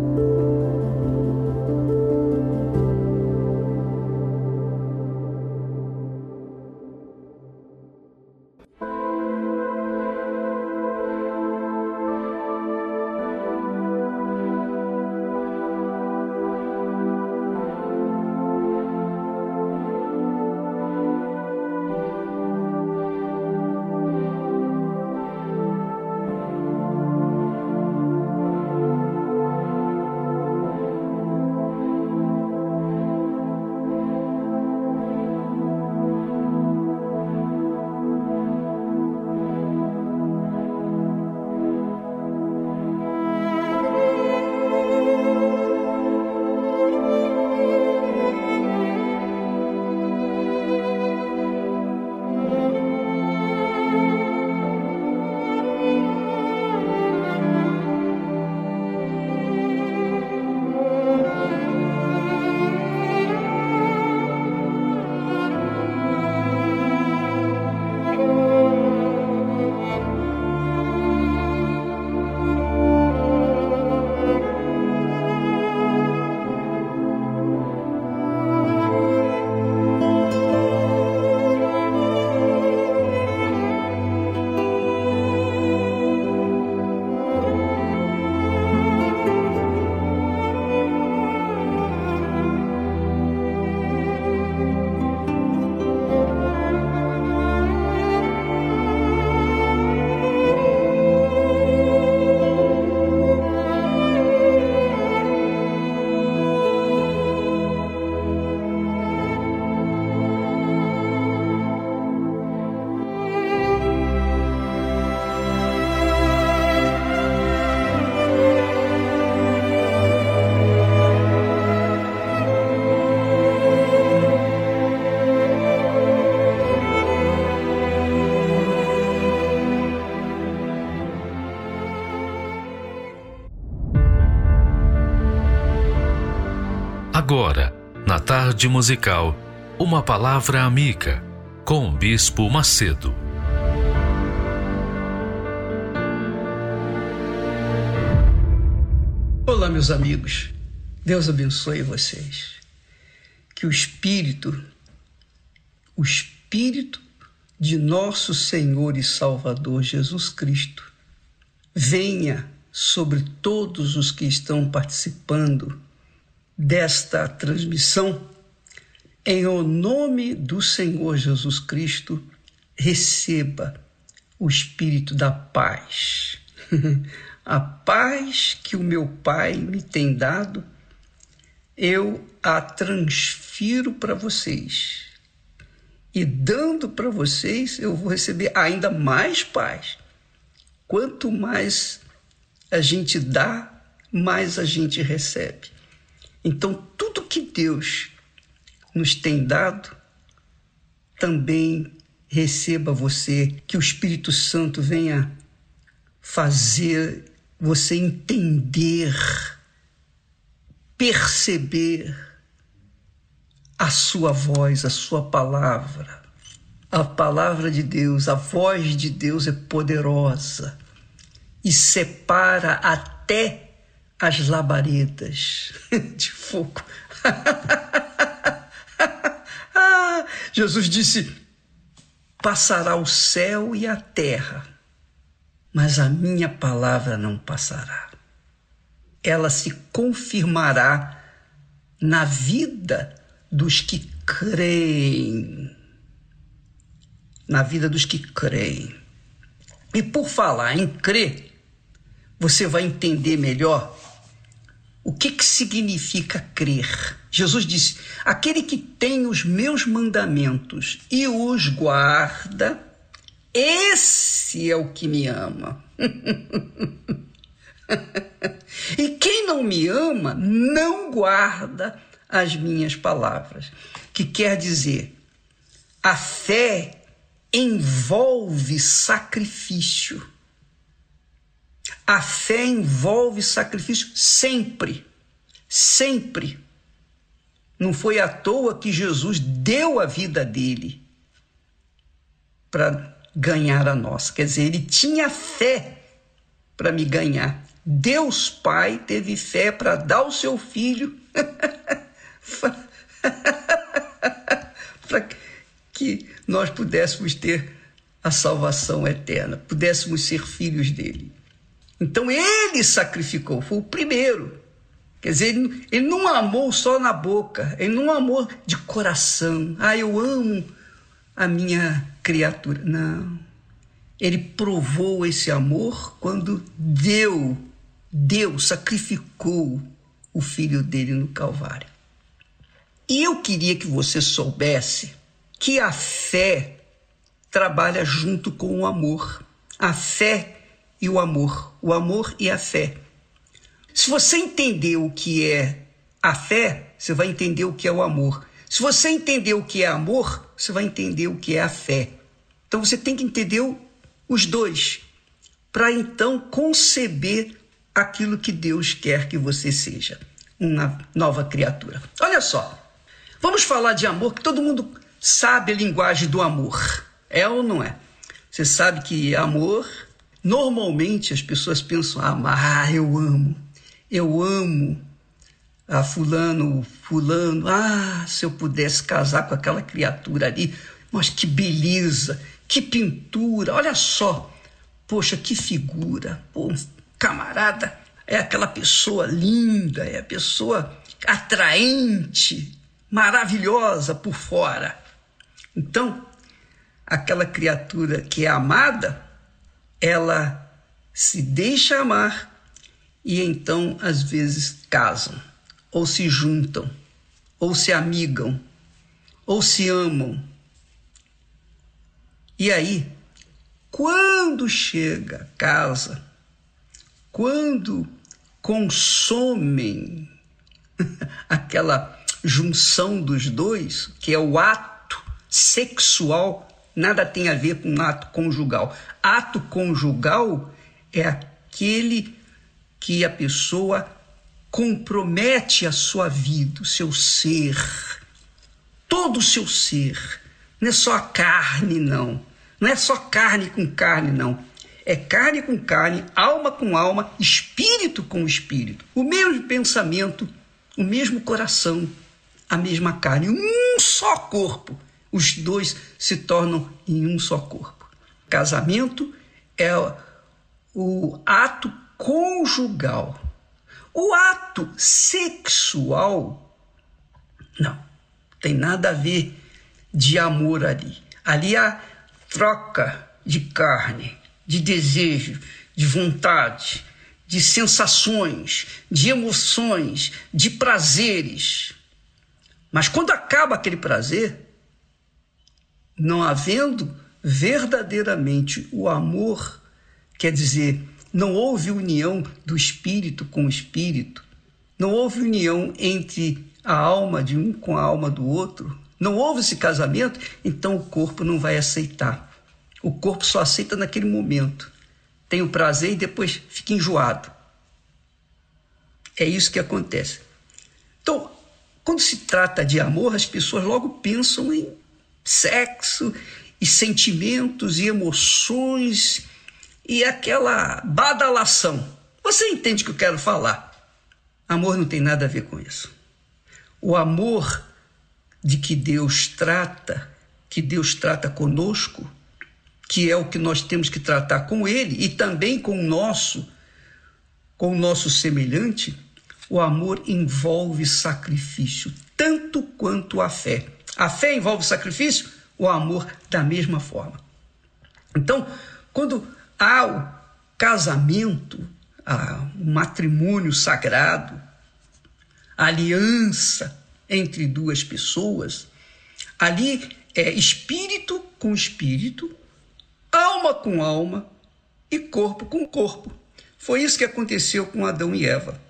Musical, uma palavra amiga com o Bispo Macedo. Olá, meus amigos. Deus abençoe vocês. Que o Espírito, o Espírito de nosso Senhor e Salvador Jesus Cristo, venha sobre todos os que estão participando desta transmissão, em o nome do Senhor Jesus Cristo, receba o espírito da paz. a paz que o meu Pai me tem dado, eu a transfiro para vocês. E dando para vocês, eu vou receber ainda mais paz. Quanto mais a gente dá, mais a gente recebe. Então, tudo que Deus nos tem dado, também receba você, que o Espírito Santo venha fazer você entender, perceber a sua voz, a sua palavra. A palavra de Deus, a voz de Deus é poderosa e separa até as labaredas de fogo. Jesus disse: Passará o céu e a terra, mas a minha palavra não passará. Ela se confirmará na vida dos que creem. Na vida dos que creem. E por falar em crer, você vai entender melhor o que, que significa crer. Jesus disse: Aquele que tem os meus mandamentos e os guarda, esse é o que me ama. e quem não me ama, não guarda as minhas palavras. Que quer dizer, a fé envolve sacrifício. A fé envolve sacrifício sempre, sempre. Não foi à toa que Jesus deu a vida dele para ganhar a nossa. Quer dizer, ele tinha fé para me ganhar. Deus Pai teve fé para dar o seu filho para que nós pudéssemos ter a salvação eterna, pudéssemos ser filhos dele. Então ele sacrificou, foi o primeiro. Quer dizer, ele, ele não amou só na boca, ele não amou de coração. Ah, eu amo a minha criatura. Não. Ele provou esse amor quando deu, deu, sacrificou o filho dele no Calvário. E eu queria que você soubesse que a fé trabalha junto com o amor. A fé e o amor. O amor e a fé. Se você entender o que é a fé, você vai entender o que é o amor. Se você entender o que é amor, você vai entender o que é a fé. Então você tem que entender os dois para então conceber aquilo que Deus quer que você seja, uma nova criatura. Olha só, Vamos falar de amor, que todo mundo sabe a linguagem do amor. É ou não é? Você sabe que amor, normalmente as pessoas pensam, ah, eu amo, eu amo a fulano, fulano, ah, se eu pudesse casar com aquela criatura ali, mas que beleza, que pintura, olha só, poxa, que figura, pô, camarada, é aquela pessoa linda, é a pessoa atraente, maravilhosa por fora. Então, aquela criatura que é amada, ela se deixa amar e então às vezes casam, ou se juntam, ou se amigam, ou se amam. E aí, quando chega a casa, quando consomem aquela junção dos dois, que é o ato sexual, nada tem a ver com ato conjugal. Ato conjugal é aquele que a pessoa compromete a sua vida, o seu ser, todo o seu ser. Não é só a carne, não. Não é só carne com carne, não. É carne com carne, alma com alma, espírito com espírito. O mesmo pensamento, o mesmo coração, a mesma carne, um só corpo. Os dois se tornam em um só corpo. Casamento é o ato conjugal. O ato sexual, não, tem nada a ver de amor ali. Ali há troca de carne, de desejo, de vontade, de sensações, de emoções, de prazeres. Mas quando acaba aquele prazer, não havendo verdadeiramente o amor, quer dizer, não houve união do espírito com o espírito, não houve união entre a alma de um com a alma do outro, não houve esse casamento, então o corpo não vai aceitar. O corpo só aceita naquele momento. Tem o prazer e depois fica enjoado. É isso que acontece. Então, quando se trata de amor, as pessoas logo pensam em sexo e sentimentos e emoções e aquela badalação. Você entende o que eu quero falar? Amor não tem nada a ver com isso. O amor de que Deus trata, que Deus trata conosco, que é o que nós temos que tratar com Ele e também com o nosso, com o nosso semelhante, o amor envolve sacrifício, tanto quanto a fé. A fé envolve sacrifício, o amor da mesma forma. Então, quando há o casamento, o matrimônio sagrado, a aliança entre duas pessoas, ali é espírito com espírito, alma com alma e corpo com corpo. Foi isso que aconteceu com Adão e Eva.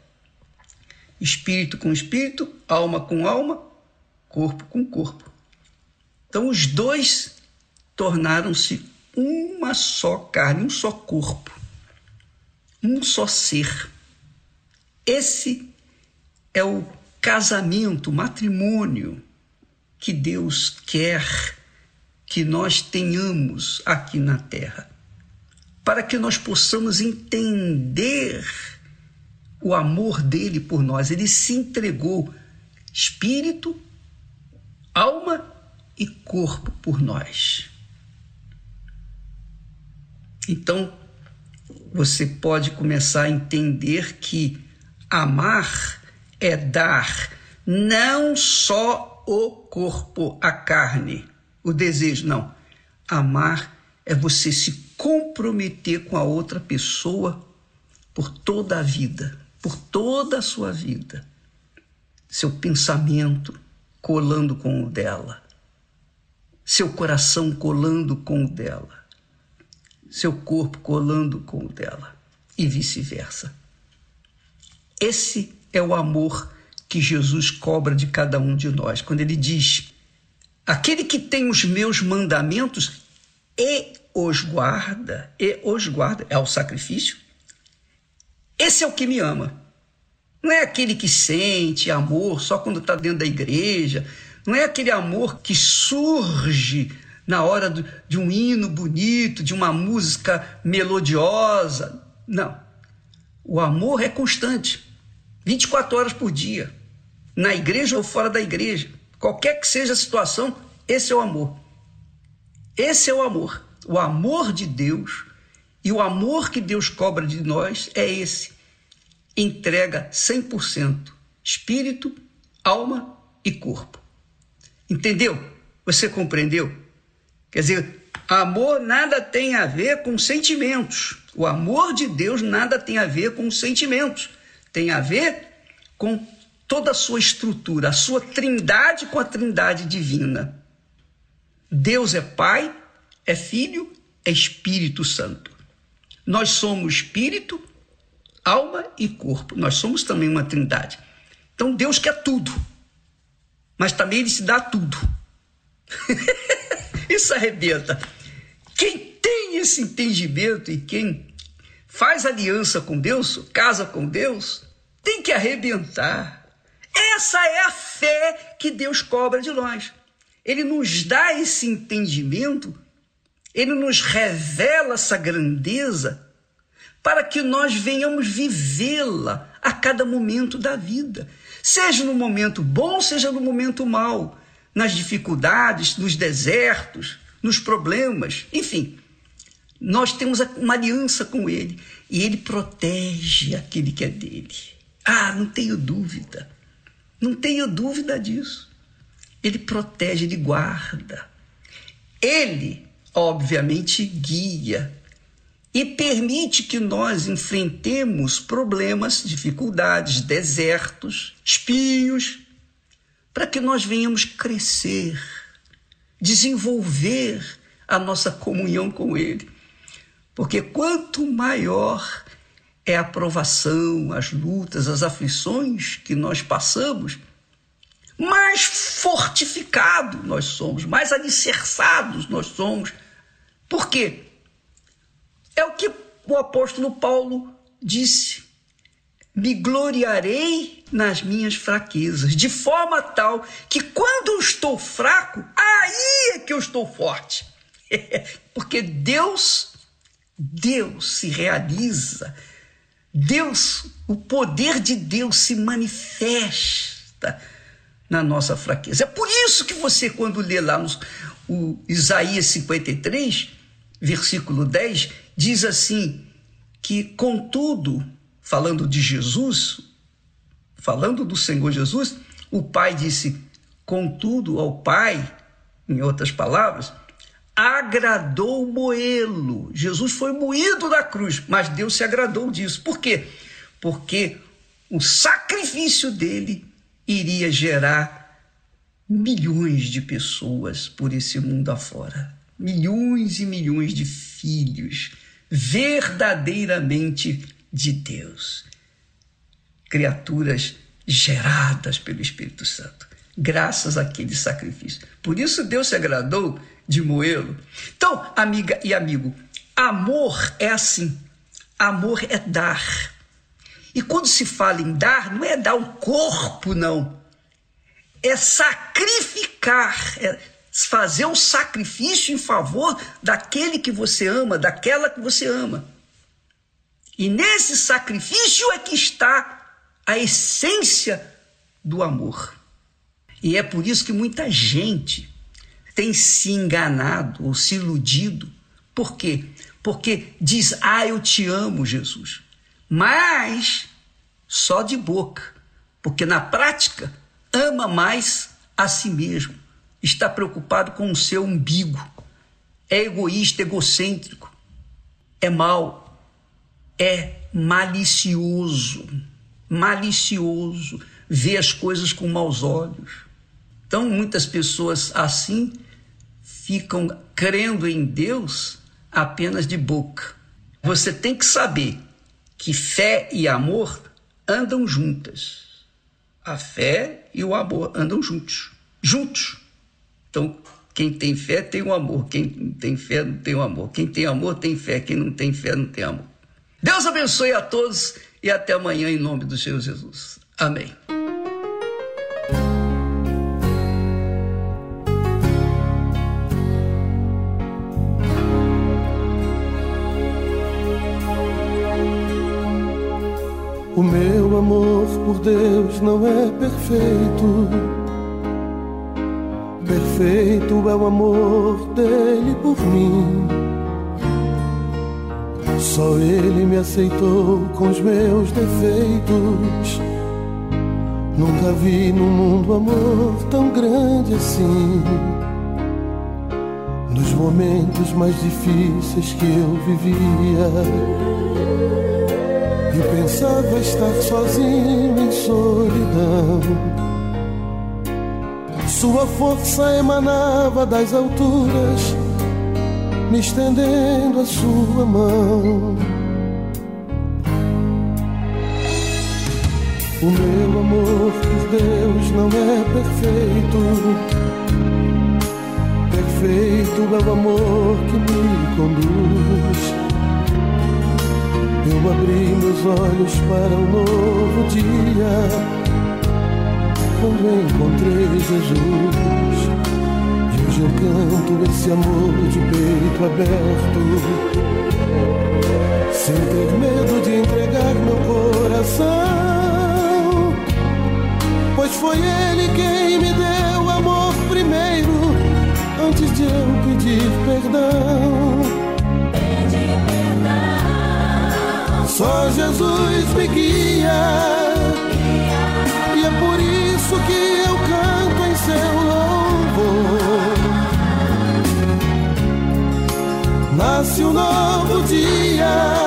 Espírito com espírito, alma com alma, corpo com corpo. Então os dois tornaram-se uma só carne, um só corpo, um só ser. Esse é o casamento, matrimônio que Deus quer que nós tenhamos aqui na terra, para que nós possamos entender o amor dele por nós. Ele se entregou espírito, alma e corpo por nós. Então, você pode começar a entender que amar é dar não só o corpo, a carne, o desejo, não. Amar é você se comprometer com a outra pessoa por toda a vida, por toda a sua vida. Seu pensamento colando com o dela, seu coração colando com o dela, seu corpo colando com o dela. E vice-versa. Esse é o amor que Jesus cobra de cada um de nós, quando ele diz: Aquele que tem os meus mandamentos e os guarda, e os guarda, é o sacrifício, esse é o que me ama. Não é aquele que sente amor só quando está dentro da igreja, não é aquele amor que surge na hora de um hino bonito, de uma música melodiosa. Não. O amor é constante. 24 horas por dia, na igreja ou fora da igreja, qualquer que seja a situação, esse é o amor. Esse é o amor. O amor de Deus e o amor que Deus cobra de nós é esse. Entrega 100%, espírito, alma e corpo. Entendeu? Você compreendeu? Quer dizer, amor nada tem a ver com sentimentos. O amor de Deus nada tem a ver com sentimentos tem a ver com toda a sua estrutura, a sua trindade com a trindade divina. Deus é Pai, é Filho, é Espírito Santo. Nós somos espírito, alma e corpo. Nós somos também uma trindade. Então Deus quer tudo, mas também Ele se dá tudo. Isso arrebenta. Quem tem esse entendimento e quem faz aliança com Deus, casa com Deus, tem que arrebentar. Essa é a fé que Deus cobra de nós. Ele nos dá esse entendimento, ele nos revela essa grandeza para que nós venhamos vivê-la a cada momento da vida, seja no momento bom, seja no momento mau, nas dificuldades, nos desertos, nos problemas, enfim. Nós temos uma aliança com ele e ele protege aquele que é dele. Ah, não tenho dúvida. Não tenho dúvida disso. Ele protege, ele guarda. Ele, obviamente, guia e permite que nós enfrentemos problemas, dificuldades, desertos, espinhos, para que nós venhamos crescer, desenvolver a nossa comunhão com Ele. Porque quanto maior é a provação, as lutas, as aflições que nós passamos, mais fortificado nós somos, mais alicerçados nós somos. Por quê? É o que o apóstolo Paulo disse: me gloriarei nas minhas fraquezas, de forma tal que quando eu estou fraco, aí é que eu estou forte. Porque Deus, Deus se realiza, Deus, o poder de Deus se manifesta na nossa fraqueza. É por isso que você, quando lê lá no, o Isaías 53, versículo 10, diz assim: que, contudo, falando de Jesus, falando do Senhor Jesus, o Pai disse: contudo, ao Pai, em outras palavras, agradou moê-lo. Jesus foi moído da cruz, mas Deus se agradou disso. Por quê? Porque o sacrifício dele iria gerar milhões de pessoas por esse mundo afora. Milhões e milhões de filhos verdadeiramente de Deus. Criaturas geradas pelo Espírito Santo, graças àquele sacrifício. Por isso Deus se agradou de moê-lo. Então, amiga e amigo, amor é assim. Amor é dar. E quando se fala em dar, não é dar o corpo, não. É sacrificar, é fazer um sacrifício em favor daquele que você ama, daquela que você ama. E nesse sacrifício é que está a essência do amor. E é por isso que muita gente tem se enganado ou se iludido. Por quê? Porque diz: Ah, eu te amo, Jesus. Mas só de boca. Porque na prática ama mais a si mesmo está preocupado com o seu umbigo, é egoísta, egocêntrico, é mau, é malicioso, malicioso, vê as coisas com maus olhos. Então, muitas pessoas assim ficam crendo em Deus apenas de boca. Você tem que saber que fé e amor andam juntas. A fé e o amor andam juntos. Juntos. Então, quem tem fé tem o amor, quem não tem fé não tem o amor. Quem tem amor tem fé, quem não tem fé não tem amor. Deus abençoe a todos e até amanhã em nome do Senhor Jesus. Amém. O meu amor por Deus não é perfeito Perfeito é o amor dele por mim. Só ele me aceitou com os meus defeitos. Nunca vi no mundo amor tão grande assim. Nos momentos mais difíceis que eu vivia. E pensava estar sozinho em solidão sua força emanava das alturas, me estendendo a sua mão. O meu amor por Deus não é perfeito. Perfeito é o amor que me conduz. Eu abri meus olhos para um novo dia quando encontrei Jesus. E hoje eu canto esse amor de peito aberto, sem ter medo de entregar meu coração. Pois foi Ele quem me deu amor primeiro, antes de eu pedir perdão. Só Jesus me guia. Nasce um novo dia.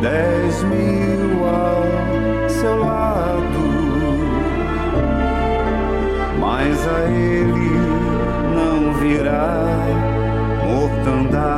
dez mil ao seu lado, mas a ele não virá mortandade.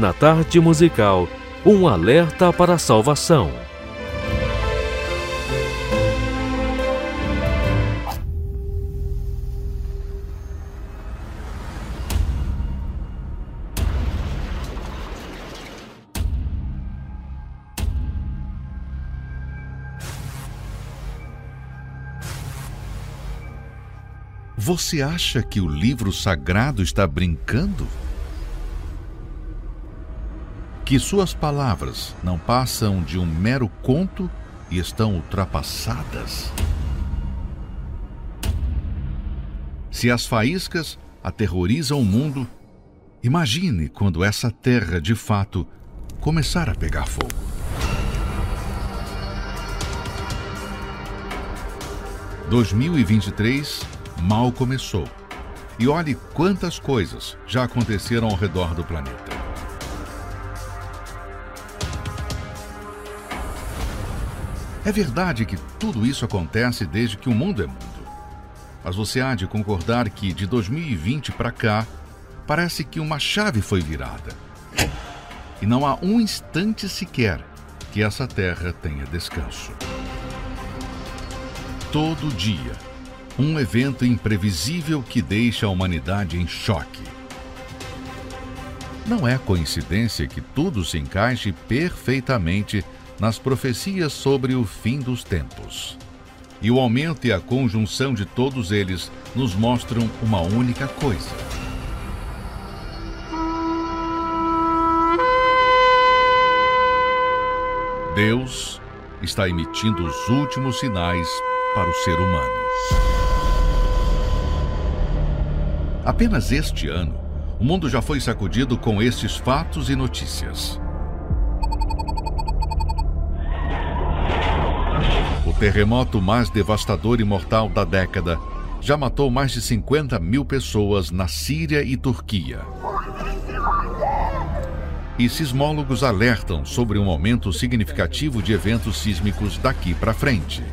Na tarde musical, um alerta para a salvação. Você acha que o livro sagrado está brincando? Que suas palavras não passam de um mero conto e estão ultrapassadas? Se as faíscas aterrorizam o mundo, imagine quando essa terra de fato começar a pegar fogo. (2023) mal começou. E olhe quantas coisas já aconteceram ao redor do planeta. É verdade que tudo isso acontece desde que o mundo é mundo. Mas você há de concordar que de 2020 para cá, parece que uma chave foi virada. E não há um instante sequer que essa terra tenha descanso. Todo dia, um evento imprevisível que deixa a humanidade em choque. Não é coincidência que tudo se encaixe perfeitamente nas profecias sobre o fim dos tempos. E o aumento e a conjunção de todos eles nos mostram uma única coisa. Deus está emitindo os últimos sinais para o ser humano. Apenas este ano, o mundo já foi sacudido com estes fatos e notícias. Terremoto mais devastador e mortal da década já matou mais de 50 mil pessoas na Síria e Turquia. E sismólogos alertam sobre um aumento significativo de eventos sísmicos daqui para frente.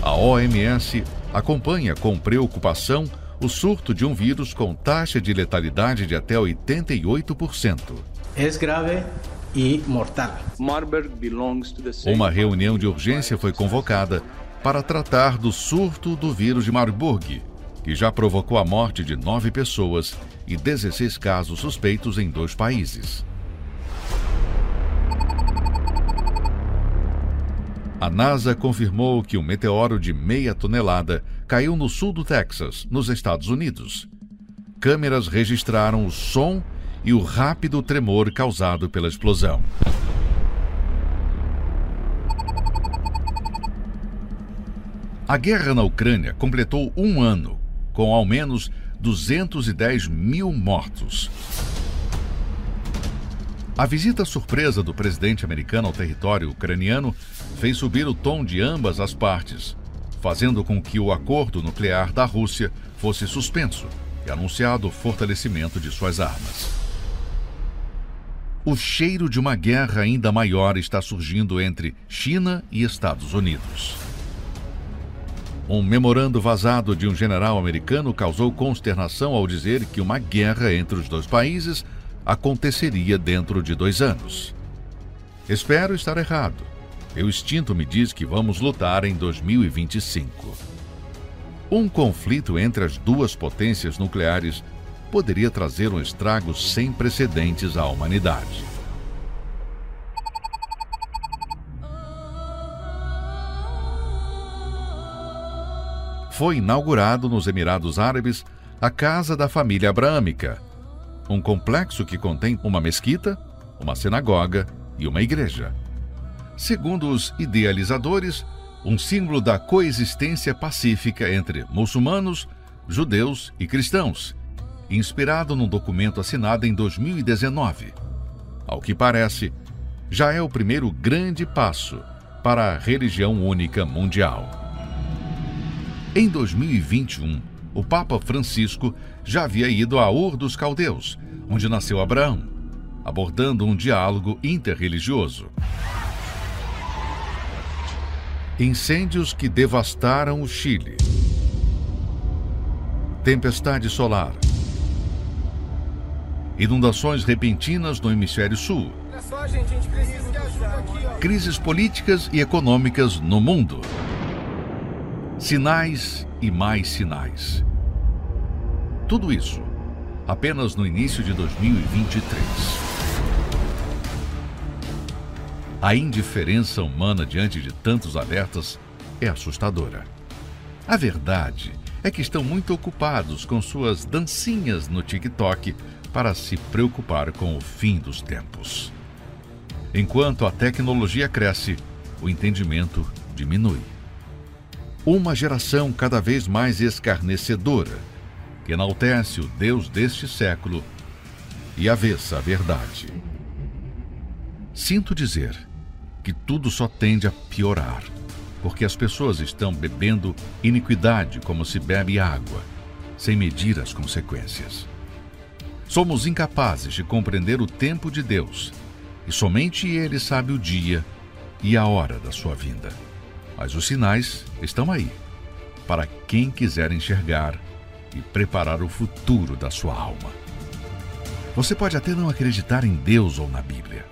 A OMS acompanha com preocupação o surto de um vírus com taxa de letalidade de até 88%. É grave e mortal. Uma reunião de urgência foi convocada para tratar do surto do vírus de Marburg, que já provocou a morte de nove pessoas e 16 casos suspeitos em dois países. A NASA confirmou que um meteoro de meia tonelada caiu no sul do Texas, nos Estados Unidos. Câmeras registraram o som e o rápido tremor causado pela explosão. A guerra na Ucrânia completou um ano, com ao menos 210 mil mortos. A visita surpresa do presidente americano ao território ucraniano fez subir o tom de ambas as partes, fazendo com que o acordo nuclear da Rússia fosse suspenso e anunciado o fortalecimento de suas armas. O cheiro de uma guerra ainda maior está surgindo entre China e Estados Unidos. Um memorando vazado de um general americano causou consternação ao dizer que uma guerra entre os dois países aconteceria dentro de dois anos. Espero estar errado. Meu instinto me diz que vamos lutar em 2025. Um conflito entre as duas potências nucleares poderia trazer um estrago sem precedentes à humanidade. Foi inaugurado nos Emirados Árabes a Casa da Família Abraâmica, um complexo que contém uma mesquita, uma sinagoga e uma igreja. Segundo os idealizadores, um símbolo da coexistência pacífica entre muçulmanos, judeus e cristãos, inspirado num documento assinado em 2019. Ao que parece, já é o primeiro grande passo para a religião única mundial. Em 2021, o Papa Francisco já havia ido a Ur dos Caldeus, onde nasceu Abraão, abordando um diálogo interreligioso. Incêndios que devastaram o Chile. tempestade solar, inundações repentinas no hemisfério sul, Olha só, gente, a gente precisa de ajuda aqui, ó. crises políticas e econômicas no mundo. Sinais e mais sinais. Tudo isso apenas no início de 2023. A indiferença humana diante de tantos alertas é assustadora. A verdade é que estão muito ocupados com suas dancinhas no TikTok para se preocupar com o fim dos tempos. Enquanto a tecnologia cresce, o entendimento diminui. Uma geração cada vez mais escarnecedora, que enaltece o Deus deste século e avessa a verdade. Sinto dizer que tudo só tende a piorar, porque as pessoas estão bebendo iniquidade como se bebe água, sem medir as consequências. Somos incapazes de compreender o tempo de Deus, e somente Ele sabe o dia e a hora da sua vinda. Mas os sinais estão aí, para quem quiser enxergar e preparar o futuro da sua alma. Você pode até não acreditar em Deus ou na Bíblia,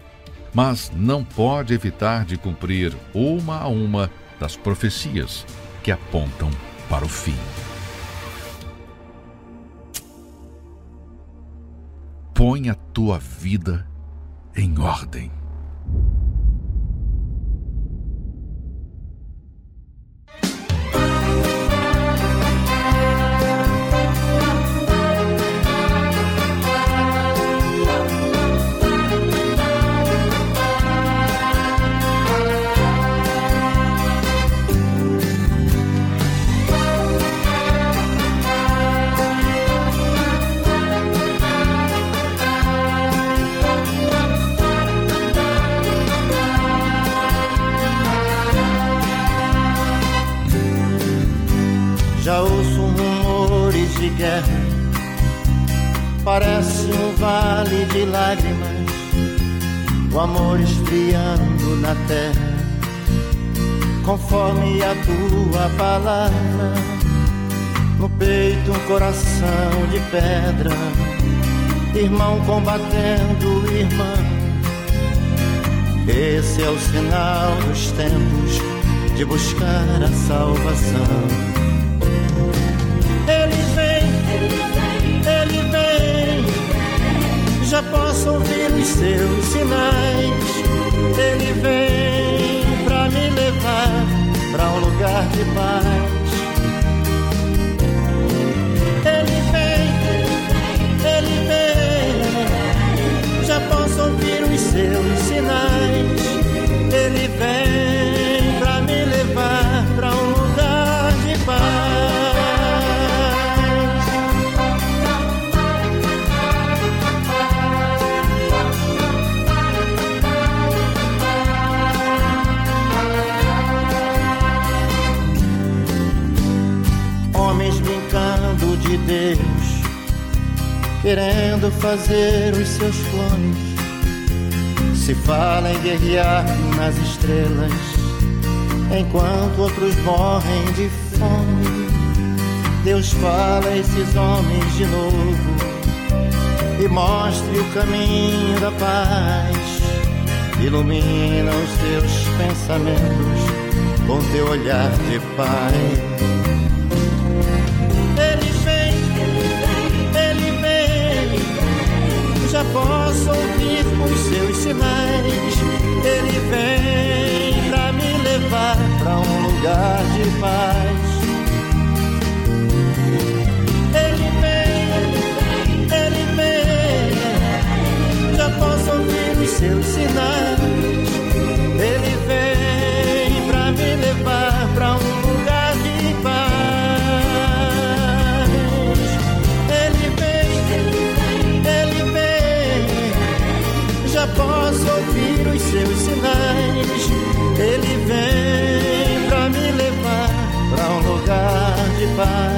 mas não pode evitar de cumprir uma a uma das profecias que apontam para o fim. Põe a tua vida em ordem. Parece um vale de lágrimas, o amor esfriando na terra, conforme a tua palavra. No peito um coração de pedra, irmão combatendo irmã. Esse é o sinal dos tempos de buscar a salvação. Já posso ouvir os seus sinais. Querendo fazer os seus clones. Se fala em guerrear nas estrelas, enquanto outros morrem de fome. Deus fala a esses homens de novo e mostre o caminho da paz. Ilumina os teus pensamentos com teu olhar de pai. Ouvir os seus sinais. Ele vem pra me levar pra um lugar de paz. Ele vem, ele vem, já posso ouvir os seus sinais. Lugar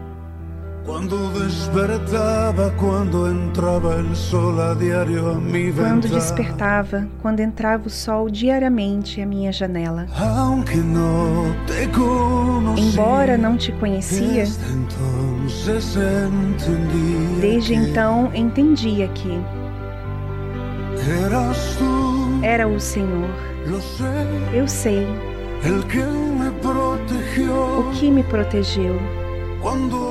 Cuando despertaba, cuando entraba el sol a diario a mi Quando despertava, quando entrava o sol diariamente à minha janela. Aunque no te conocí, Embora não te conhecia, desde que então entendia que eras tú, era o Senhor. sé, Eu sei que o que me protegeu. Rumbo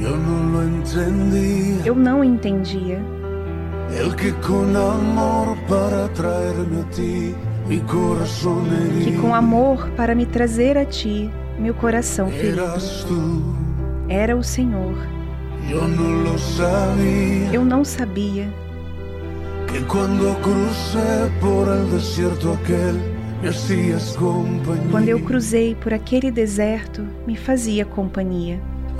Yo no lo entendía. Eu não entendia. El que con amor para traerme a ti, mi corazón que herido. com amor para me trazer a ti, meu coração ferido. Eras Era o Senhor. yo no lo sabía. Eu não sabia Que cuando crucé por el desierto aquel, me hacías compañía. quando eu cruzei por aquele deserto, me fazia companhia.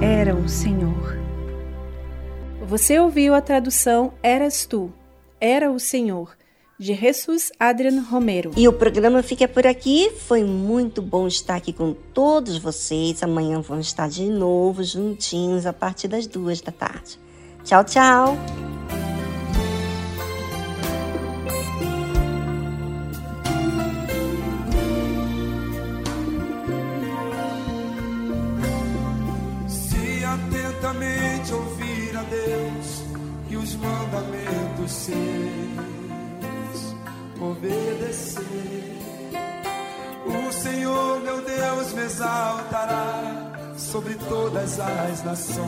Era o Senhor. Você ouviu a tradução Eras Tu, Era o Senhor, de Jesus Adrian Romero. E o programa fica por aqui. Foi muito bom estar aqui com todos vocês. Amanhã vamos estar de novo juntinhos a partir das duas da tarde. Tchau, tchau. Ouvir a Deus e os mandamentos seus obedecer, o Senhor meu Deus me exaltará sobre todas as nações,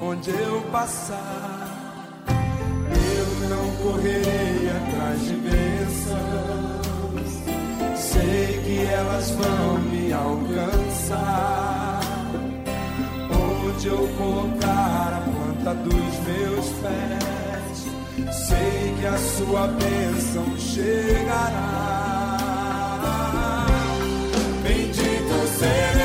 onde eu passar. Eu não correrei atrás de bênçãos, sei que elas vão me alcançar. Onde eu colocar a planta dos meus pés, sei que a sua bênção chegará. Bendito serei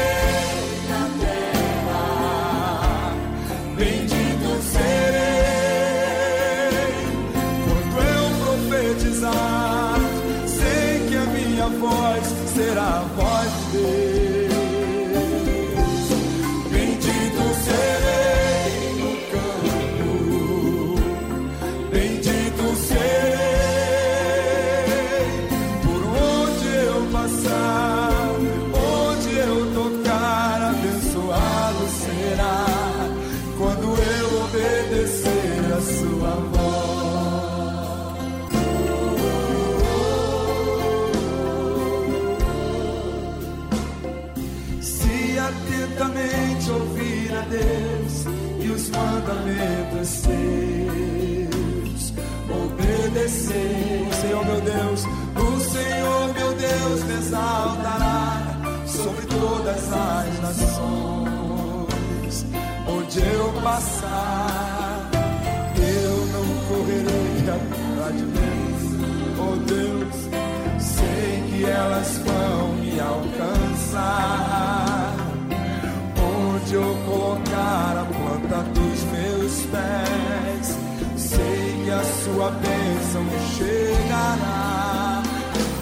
pés, sei que a sua bênção chegará.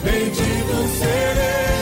Bendito serei